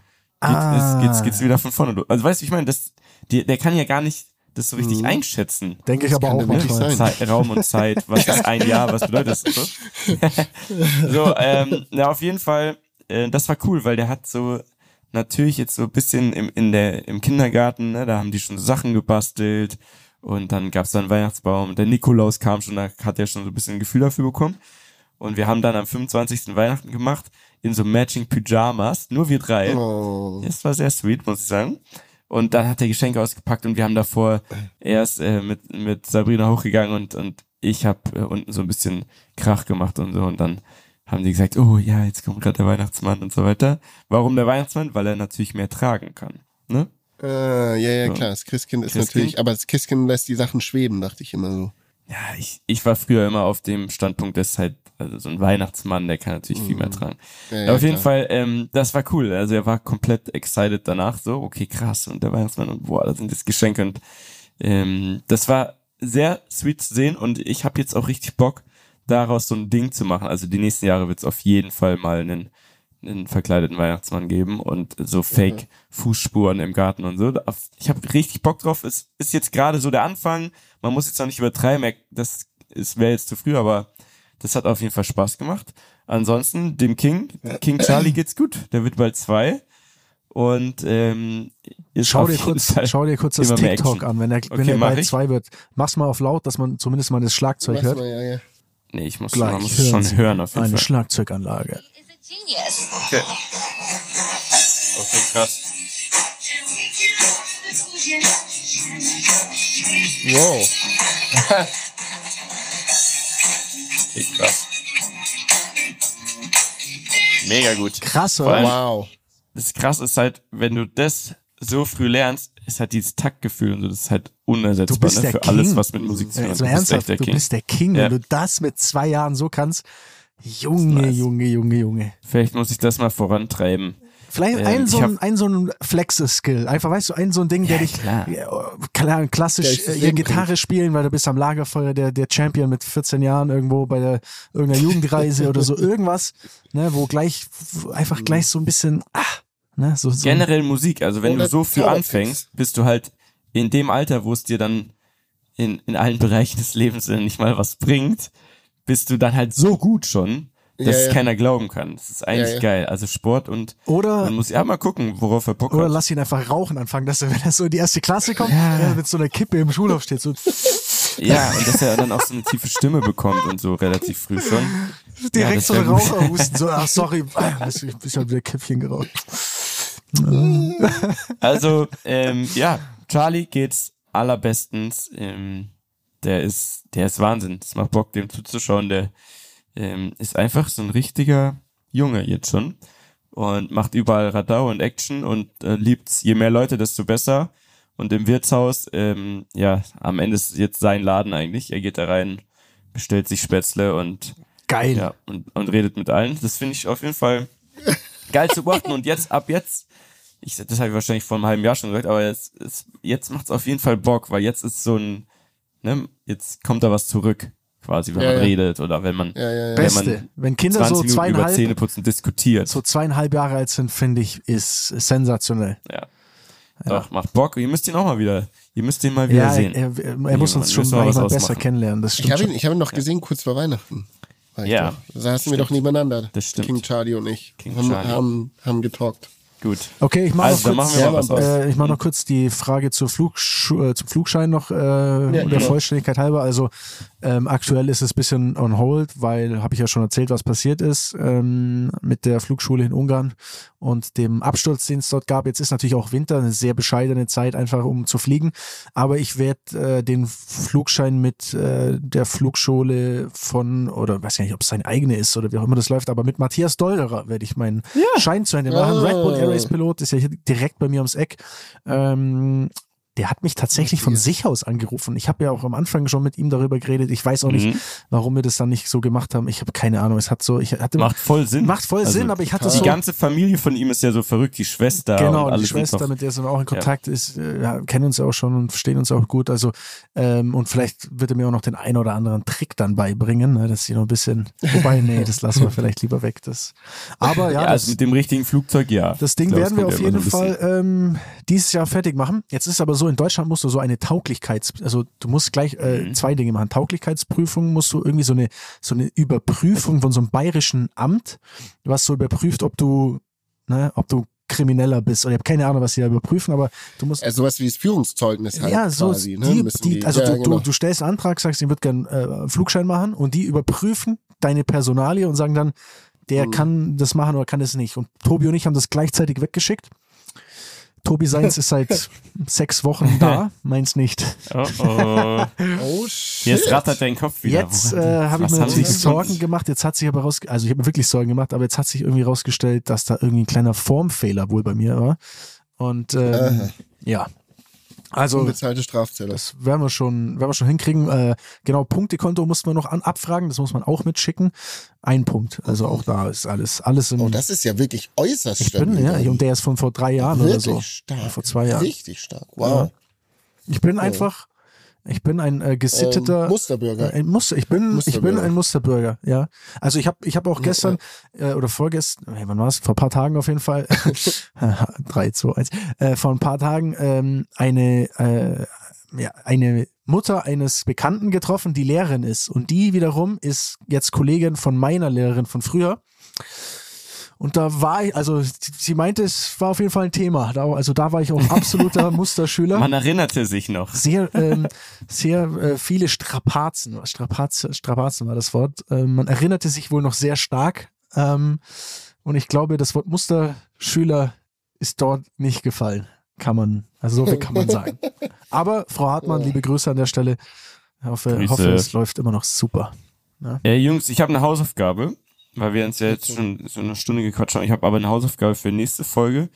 Ah. ist, geht's, geht's wieder von vorne. Also weißt du, ich meine, das, die, der kann ja gar nicht das so richtig Mhm. einschätzen. Denke ich aber auch manchmal. Zeit, Raum und Zeit, was ist ein Jahr, was bedeutet das? So, so ähm, ja, auf jeden Fall, äh, das war cool, weil der hat so natürlich jetzt so ein bisschen im, in der, im Kindergarten, ne, da haben die schon Sachen gebastelt und dann gab's da einen Weihnachtsbaum. Der Nikolaus kam schon, da hat er schon so ein bisschen ein Gefühl dafür bekommen. Und wir haben dann am 25. Weihnachten gemacht, in so Matching Pyjamas, nur wir drei. Oh. Das war sehr sweet, muss ich sagen. Und dann hat er Geschenke ausgepackt und wir haben davor erst äh, mit, mit Sabrina hochgegangen und, und ich habe äh, unten so ein bisschen Krach gemacht und so. Und dann haben die gesagt, oh ja, jetzt kommt gerade der Weihnachtsmann und so weiter. Warum der Weihnachtsmann? Weil er natürlich mehr tragen kann. Ne? Äh, ja, ja, So. klar. Das Christkind ist Christkind. natürlich, aber das Christkind lässt die Sachen schweben, dachte ich immer so. Ja, ich, ich war früher immer auf dem Standpunkt, dass halt, also so ein Weihnachtsmann, der kann natürlich viel mehr Mhm. tragen. Ja, ja, auf jeden klar. Fall, ähm, das war cool. Also er war komplett excited danach, so, okay, krass, und der Weihnachtsmann und boah, da sind jetzt Geschenke und ähm, das war sehr sweet zu sehen und ich habe jetzt auch richtig Bock, daraus so ein Ding zu machen. Also die nächsten Jahre wird es auf jeden Fall mal einen, einen verkleideten Weihnachtsmann geben und so Fake-Fußspuren im Garten und so. Ich habe richtig Bock drauf. Es ist jetzt gerade so der Anfang. Man muss jetzt noch nicht übertreiben. Das wäre jetzt zu früh, aber das hat auf jeden Fall Spaß gemacht. Ansonsten, dem King, King Charlie geht's gut. Der wird bald zwei. Und ähm, schau, dir kurz, schau dir kurz das TikTok an, wenn er, wenn er bald zwei wird. Mach's mal auf laut, dass man zumindest mal das Schlagzeug Mach's hört. Mal, ja, ja. Nee, ich muss, Gleich man muss schon Sie hören auf jeden eine Fall. Schlagzeuganlage. Okay. Okay, krass. Wow. okay, krass. Mega gut. Krass, oder? Wow. Das krass ist halt, wenn du das so früh lernst, ist halt dieses Taktgefühl und so, das ist halt unersetzbar ne, für King. alles, was mit Musik zu tun hat. Also ernsthaft, du King. bist der King, ja. wenn du das mit zwei Jahren so kannst. Junge, nice. Junge, Junge, Junge. Vielleicht muss ich das mal vorantreiben. Vielleicht ähm, ein, so ein, ein so ein Flex-Skill. Einfach, weißt du, ein so ein Ding, der dich klar. klar, klassisch äh, Gitarre spielen, weil du bist am Lagerfeuer der, der Champion mit 14 Jahren irgendwo bei der irgendeiner Jugendreise oder so irgendwas, ne, wo gleich einfach gleich so ein bisschen ah, Ne? So, so Generell Musik, also wenn du so früh anfängst, bist du halt in dem Alter, wo es dir dann in, in allen Bereichen des Lebens nicht mal was bringt, bist du dann halt so gut schon, dass ja, ja. keiner glauben kann. Das ist eigentlich ja, geil. Also Sport und oder man muss ja mal gucken, worauf er Bock oder hat. Oder lass ihn einfach rauchen anfangen, dass er, wenn er so in die erste Klasse kommt, ja. mit so einer Kippe im Schulhof steht. So. Ja, und dass er dann auch so eine tiefe Stimme bekommt und so relativ früh schon. Direkt so ein Raucherhusten. So, ach sorry, ich habe wieder Kippchen geraucht. also, ähm, ja, Charlie geht's allerbestens. Ähm, der ist, der ist Wahnsinn. Es macht Bock, dem zuzuschauen. Der ähm, ist einfach so ein richtiger Junge jetzt schon und macht überall Radau und Action und äh, liebt's. Je mehr Leute, desto besser. Und im Wirtshaus, ähm, ja, am Ende ist jetzt sein Laden eigentlich. Er geht da rein, bestellt sich Spätzle und geil ja, und, und redet mit allen. Das finde ich auf jeden Fall geil zu beobachten. Und jetzt, ab jetzt, ich, das habe ich wahrscheinlich vor einem halben Jahr schon gesagt, aber jetzt, jetzt, jetzt macht es auf jeden Fall Bock, weil jetzt ist so ein, ne, jetzt kommt da was zurück, quasi, wenn ja, man ja. redet oder wenn man, ja, ja, Beste. Wenn, man wenn Kinder so zweieinhalb, über Zähneputzen diskutiert. So zweieinhalb Jahre alt sind, finde ich, ist sensationell. Ja. Doch, macht Bock. Ihr müsst ihn auch mal wieder, ihr müsst ihn mal wieder ja, sehen. Er, er, er muss uns schon mal, besser kennenlernen. Das stimmt ich habe ihn, ich hab ihn noch gesehen, kurz vor Weihnachten. Ja. Da saßen wir doch nebeneinander. Das stimmt. King Charlie und ich. King haben, Charlie. haben, haben getalkt. Gut. Okay, ich mache also, noch, kurz, mal äh, ich mach noch kurz die Frage zur Flugsch äh, zum Flugschein noch äh, ja, der genau. Vollständigkeit halber. Also ähm, aktuell ist es bisschen on hold, weil habe ich ja schon erzählt, was passiert ist ähm, mit der Flugschule in Ungarn und dem Absturz, den es dort gab. Jetzt ist natürlich auch Winter, eine sehr bescheidene Zeit einfach, um zu fliegen. Aber ich werde äh, den Flugschein mit äh, der Flugschule von, oder weiß gar nicht, ob es seine eigene ist oder wie auch immer das läuft, aber mit Matthias Dolderer werde ich meinen ja. Schein zu Ende machen. Oh. Red Bull Air Race Pilot ist ja hier direkt bei mir ums Eck. Ähm, der hat mich tatsächlich von sich aus angerufen. Ich habe ja auch am Anfang schon mit ihm darüber geredet. Ich weiß auch nicht, mhm. warum wir das dann nicht so gemacht haben. Ich habe keine Ahnung. Es hat so, ich hatte macht voll Sinn. Macht voll also Sinn, aber ich hatte die so. Die ganze Familie von ihm ist ja so verrückt. Die Schwester. Genau, die Schwester, mit der sind wir auch in Kontakt ja. ist, äh, ja, kennen uns ja auch schon und verstehen uns auch gut. Also ähm, und vielleicht wird er mir auch noch den einen oder anderen Trick dann beibringen, ne, dass sie noch ein bisschen. Wobei, nee, das lassen wir vielleicht lieber weg. Das. Aber ja, ja das, also mit dem richtigen Flugzeug, ja. Das Ding glaub, werden wir auf jeden Fall ähm, dieses Jahr fertig machen. Jetzt ist aber so, in Deutschland musst du so eine Tauglichkeits, also du musst gleich äh, mhm. zwei Dinge machen. Tauglichkeitsprüfung musst du irgendwie so eine, so eine Überprüfung von so einem bayerischen Amt, was so überprüft, ob du, ne, ob du Krimineller bist. Und ich habe keine Ahnung, was sie da überprüfen, aber du musst. Also sowas wie das Führungszeugnis halt ja, so quasi. Die, ne? die, also ja, du, genau. du, stellst einen Antrag, sagst, ich würde gerne äh, Flugschein machen und die überprüfen deine Personalie und sagen dann, der mhm. kann das machen oder kann es nicht. Und Tobi und ich haben das gleichzeitig weggeschickt. Tobi Seins ist seit sechs Wochen da, meins nicht. Oh, oh. oh shit. Jetzt rattert dein Kopf wieder. Jetzt äh, habe ich mir natürlich Sorgen gemacht. Jetzt hat sich aber raus, also ich habe mir wirklich Sorgen gemacht, aber jetzt hat sich irgendwie rausgestellt, dass da irgendwie ein kleiner Formfehler wohl bei mir war. Und ähm, ja, also unbezahlte Strafzelle. Das werden wir schon, werden wir schon hinkriegen. Äh, genau, Punktekonto mussten wir noch an, abfragen, das muss man auch mitschicken. Ein Punkt. Also auch da ist alles, alles im. Oh, das ist ja wirklich äußerst ich bin, ja, und der ist von vor drei Jahren wirklich oder so. Stark. vor zwei Jahren. Richtig stark. Wow. Ja. Ich bin oh. einfach, Ich bin ein äh, gesitteter Ähm, Musterbürger. Äh, ein Muster, ich bin, ich bin Musterbürger. ein Musterbürger, ja. Also ich habe, ich habe auch gestern äh, oder vorgestern, hey, wann war es? Vor ein paar Tagen auf jeden Fall. Drei, zwei, eins. Äh, vor ein paar Tagen ähm, eine, äh, ja, eine Mutter eines Bekannten getroffen, die Lehrerin ist und die wiederum ist jetzt Kollegin von meiner Lehrerin von früher. Und da war ich, also sie- meinte, es war auf jeden Fall ein Thema. Da, also da war ich auch absoluter Musterschüler Man erinnerte sich noch. sehr, ähm, sehr äh, viele Strapazen, Strapazen, Strapazen war das Wort. Ähm, man erinnerte sich wohl noch sehr stark. Ähm, und ich glaube, das Wort Musterschüler ist dort nicht gefallen. Kann man, also so viel kann man sagen. Aber Frau Hartmann, liebe Grüße an der Stelle. Ich hoffe, hoffe es läuft immer noch super. Äh, Jungs, ich habe eine Hausaufgabe, weil wir uns ja jetzt schon so eine Stunde gequatscht haben. Ich habe aber eine Hausaufgabe für nächste Folge.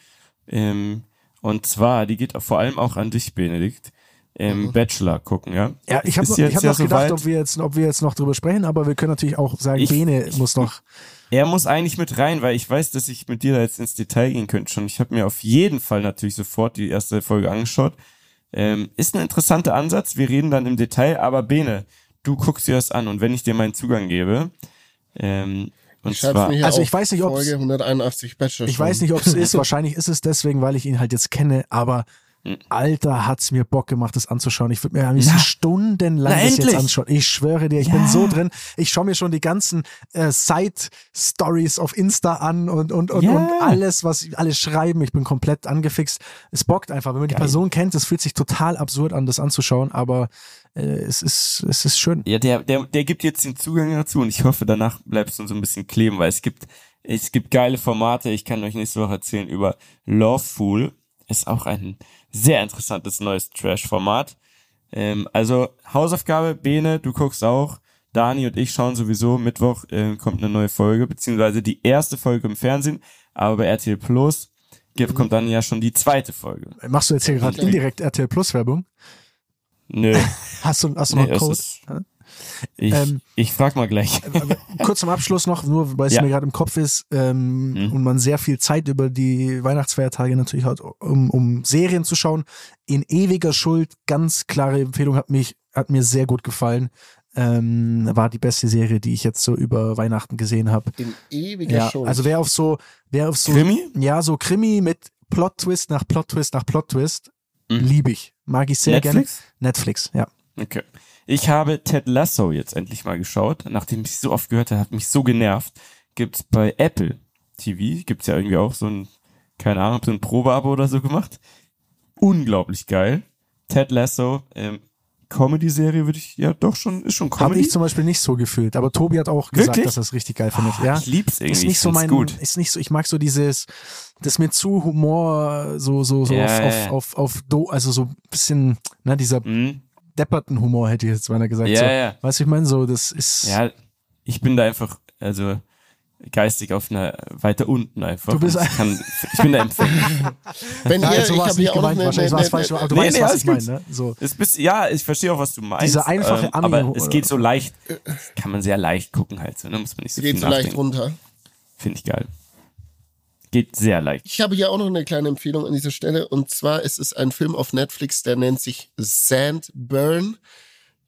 Ähm, und zwar, die geht vor allem auch an dich, Benedikt. Ähm, Bachelor gucken, ja? Ja, ich habe noch, ich hab ja noch gedacht, soweit. ob wir, jetzt, ob wir jetzt noch drüber sprechen, aber wir können natürlich auch sagen, Ich- Bene muss noch. Er muss eigentlich mit rein, weil ich weiß, dass ich mit dir da jetzt ins Detail gehen könnte schon. Ich habe mir auf jeden Fall natürlich sofort die erste Folge angeschaut. Ähm, ist ein interessanter Ansatz. Wir reden dann im Detail, aber Bene, du guckst dir das an und wenn ich dir meinen Zugang gebe, ähm, und zwar, Also ich weiß nicht, ob's- Folge 181 Bachelor. Ich weiß nicht, ob es ist. Wahrscheinlich ist es deswegen, weil ich ihn halt jetzt kenne. Aber Hm. Alter, hat's mir Bock gemacht, das anzuschauen. Ich würde mir am liebsten Na. stundenlang Na, das jetzt anschauen. Ich schwöre dir, ich bin so drin. Ich schaue mir schon die ganzen äh, Side-Stories auf Insta an und, und, und, Ja. und alles, was sie alles schreiben. Ich bin komplett angefixt. Es bockt einfach. Wenn man die Person kennt, es fühlt sich total absurd an, das anzuschauen. Aber es, ist, es ist schön. Ja, der, der, der gibt jetzt den Zugang dazu und ich hoffe, danach bleibst du so ein bisschen kleben, weil es gibt, es gibt geile Formate. Ich kann euch nächste Woche erzählen über Loveful. Ist auch ein sehr interessantes neues Trash-Format. Ähm, also Hausaufgabe, Bene, du guckst auch. Dani und ich schauen sowieso. Mittwoch äh, kommt eine neue Folge, beziehungsweise die erste Folge im Fernsehen. Aber bei RTL Plus gibt, kommt dann ja schon die zweite Folge. Machst du jetzt hier gerade indirekt RTL Plus Werbung? Nö, Hast du, hast du noch nee, einen es Code? ist, ich, Ähm, ich frag mal gleich. kurz zum Abschluss noch, nur weil es Ja. mir gerade im Kopf ist ähm, Mhm. und man sehr viel Zeit über die Weihnachtsfeiertage natürlich hat, um, um Serien zu schauen. In ewiger Schuld, ganz klare Empfehlung, hat mich, hat mir sehr gut gefallen. Ähm, war die beste Serie, die ich jetzt so über Weihnachten gesehen habe. In ewiger Ja, Schuld. also wer auf so, wer auf so, Krimi? ja, so Krimi mit Plot-Twist nach Plot-Twist nach Plot-Twist, Mhm. liebe ich. Mag ich sehr Netflix? gerne. Netflix, ja. Okay. Ich habe Ted Lasso jetzt endlich mal geschaut, nachdem ich so oft gehört habe, hat mich so genervt. Gibt's bei Apple TV, gibt's ja irgendwie auch so ein, keine Ahnung, so ein Probeabo oder so gemacht. Unglaublich geil. Ted Lasso, ähm, Comedy-Serie würde ich, ja doch schon, ist schon Habe Comedy. ich zum Beispiel nicht so gefühlt, aber Tobi hat auch gesagt, Wirklich? dass er es richtig geil findet. Ah, ja. Ich lieb's irgendwie, ist nicht ich so mein, gut. ist nicht so, ich mag so dieses, das mir zu Humor, so, so, so Ja, auf, auf, auf, auf, do, also so ein bisschen, ne, dieser Mhm. depperten Humor hätte ich jetzt beinahe gesagt. Ja, so. ja. Weißt du, ich meine, so, das ist, Ja, ich bin da einfach, also geistig auf einer weiter unten einfach. Du bist Und ich, kann, ich bin da empfänglich. Wenn Nein, ihr, so ich war es habe nicht hier auch eine, wahrscheinlich war es eine, falsch, aber du Nee, weißt, nee, was ich meine, ne? So. Es bist, ja, ich verstehe auch, was du meinst. Dieser einfache ähm, Ami- Aber es geht so leicht, kann man sehr leicht gucken halt so, ne? Muss man nicht so geht so leicht runter. Finde ich geil. Geht sehr leicht. Ich habe hier auch noch eine kleine Empfehlung an dieser Stelle. Und zwar ist es ein Film auf Netflix, der nennt sich Sandburn.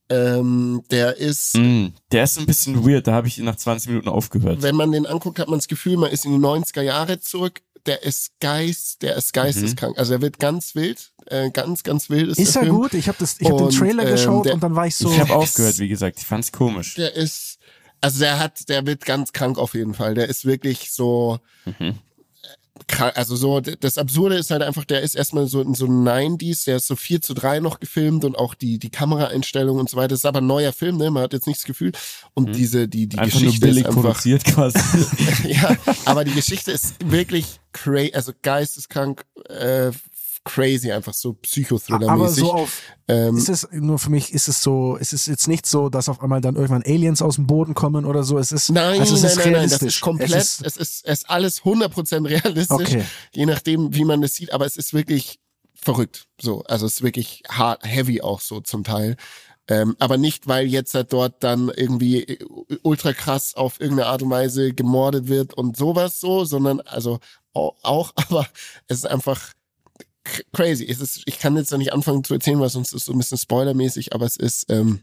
Ähm, der ist, Mm, der ist ein bisschen weird, da habe ich nach 20 Minuten aufgehört. wenn man den anguckt, hat man das Gefühl, man ist in die 90er Jahre zurück. Der ist geist, der ist geisteskrank. Also er wird ganz wild, äh, ganz, ganz wild ist, Ist der er Film. gut? Ich habe ich hab den Trailer ähm, geschaut der- und dann war ich so, ich habe es- aufgehört, wie gesagt. Ich fand's komisch. Der ist, also der hat, der wird ganz krank auf jeden Fall. Der ist wirklich so, Mhm. Also so, das Absurde ist halt einfach, der ist erstmal so in so 90s, der ist so 4 zu 3 noch gefilmt und auch die, die Kameraeinstellungen und so weiter. Das ist aber ein neuer Film, ne? Man hat jetzt nicht das Gefühl. Und diese, die, die Mhm. Einfach nur Geschichte billig ist einfach, produziert quasi. ja, aber die Geschichte ist wirklich crazy, also geisteskrank, äh, crazy, einfach so aber Psychothriller-mäßig. so auf, ähm, ist es, nur für mich ist es so, ist es jetzt nicht so, dass auf einmal dann irgendwann Aliens aus dem Boden kommen oder so. Es ist, Nein, also es nein, ist nein, nein, das ist komplett, Es es ist, ist, es ist, alles 100% realistisch, Okay. je nachdem, wie man es sieht, aber es ist wirklich verrückt, so, also es ist wirklich hard, heavy auch so zum Teil, ähm, aber nicht, weil jetzt halt dort dann irgendwie äh, ultra krass auf irgendeine Art und Weise gemordet wird und sowas so, sondern also au- auch, aber es ist einfach crazy. Es ist, ich kann jetzt noch nicht anfangen zu erzählen, weil sonst ist so ein bisschen spoilermäßig, aber es ist ähm,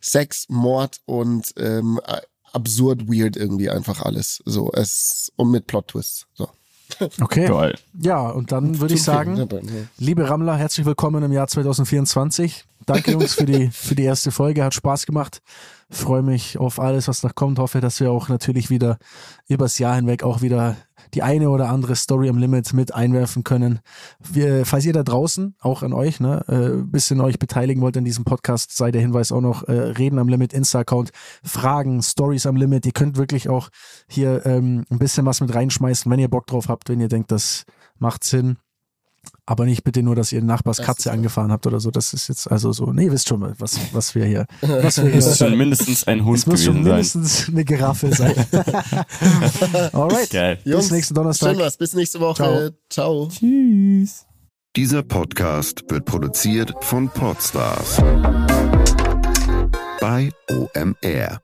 Sex, Mord und ähm, absurd weird irgendwie einfach alles. So, es und mit Plot-Twists. So. Okay. Geil. Ja, und dann würde ich sagen, liebe Rammler, herzlich willkommen im Jahr 2024. Danke Jungs für die, für die erste Folge. Hat Spaß gemacht. Freue mich auf alles, was noch kommt. Hoffe, dass wir auch natürlich wieder übers Jahr hinweg auch wieder die eine oder andere Story am Limit mit einwerfen können. Wir, falls ihr da draußen, auch an euch, ne, äh, bisschen euch beteiligen wollt an diesem Podcast, sei der Hinweis auch noch, äh, Reden am Limit, Insta-Account, Fragen, Stories am Limit. Ihr könnt wirklich auch hier ähm, ein bisschen was mit reinschmeißen, wenn ihr Bock drauf habt, wenn ihr denkt, das macht Sinn. Aber nicht bitte nur, dass ihr Nachbars Katze angefahren habt oder so. Das ist jetzt also so. Nee, ihr wisst schon mal, was, was wir hier. Was wir hier Es muss schon mindestens ein Hund es muss schon sein. mindestens eine Giraffe sein. Alright. Geil. Bis nächsten Donnerstag. Schön was. Bis nächste Woche. Ciao. Tschüss. Dieser Podcast wird produziert von Podstars bei OMR.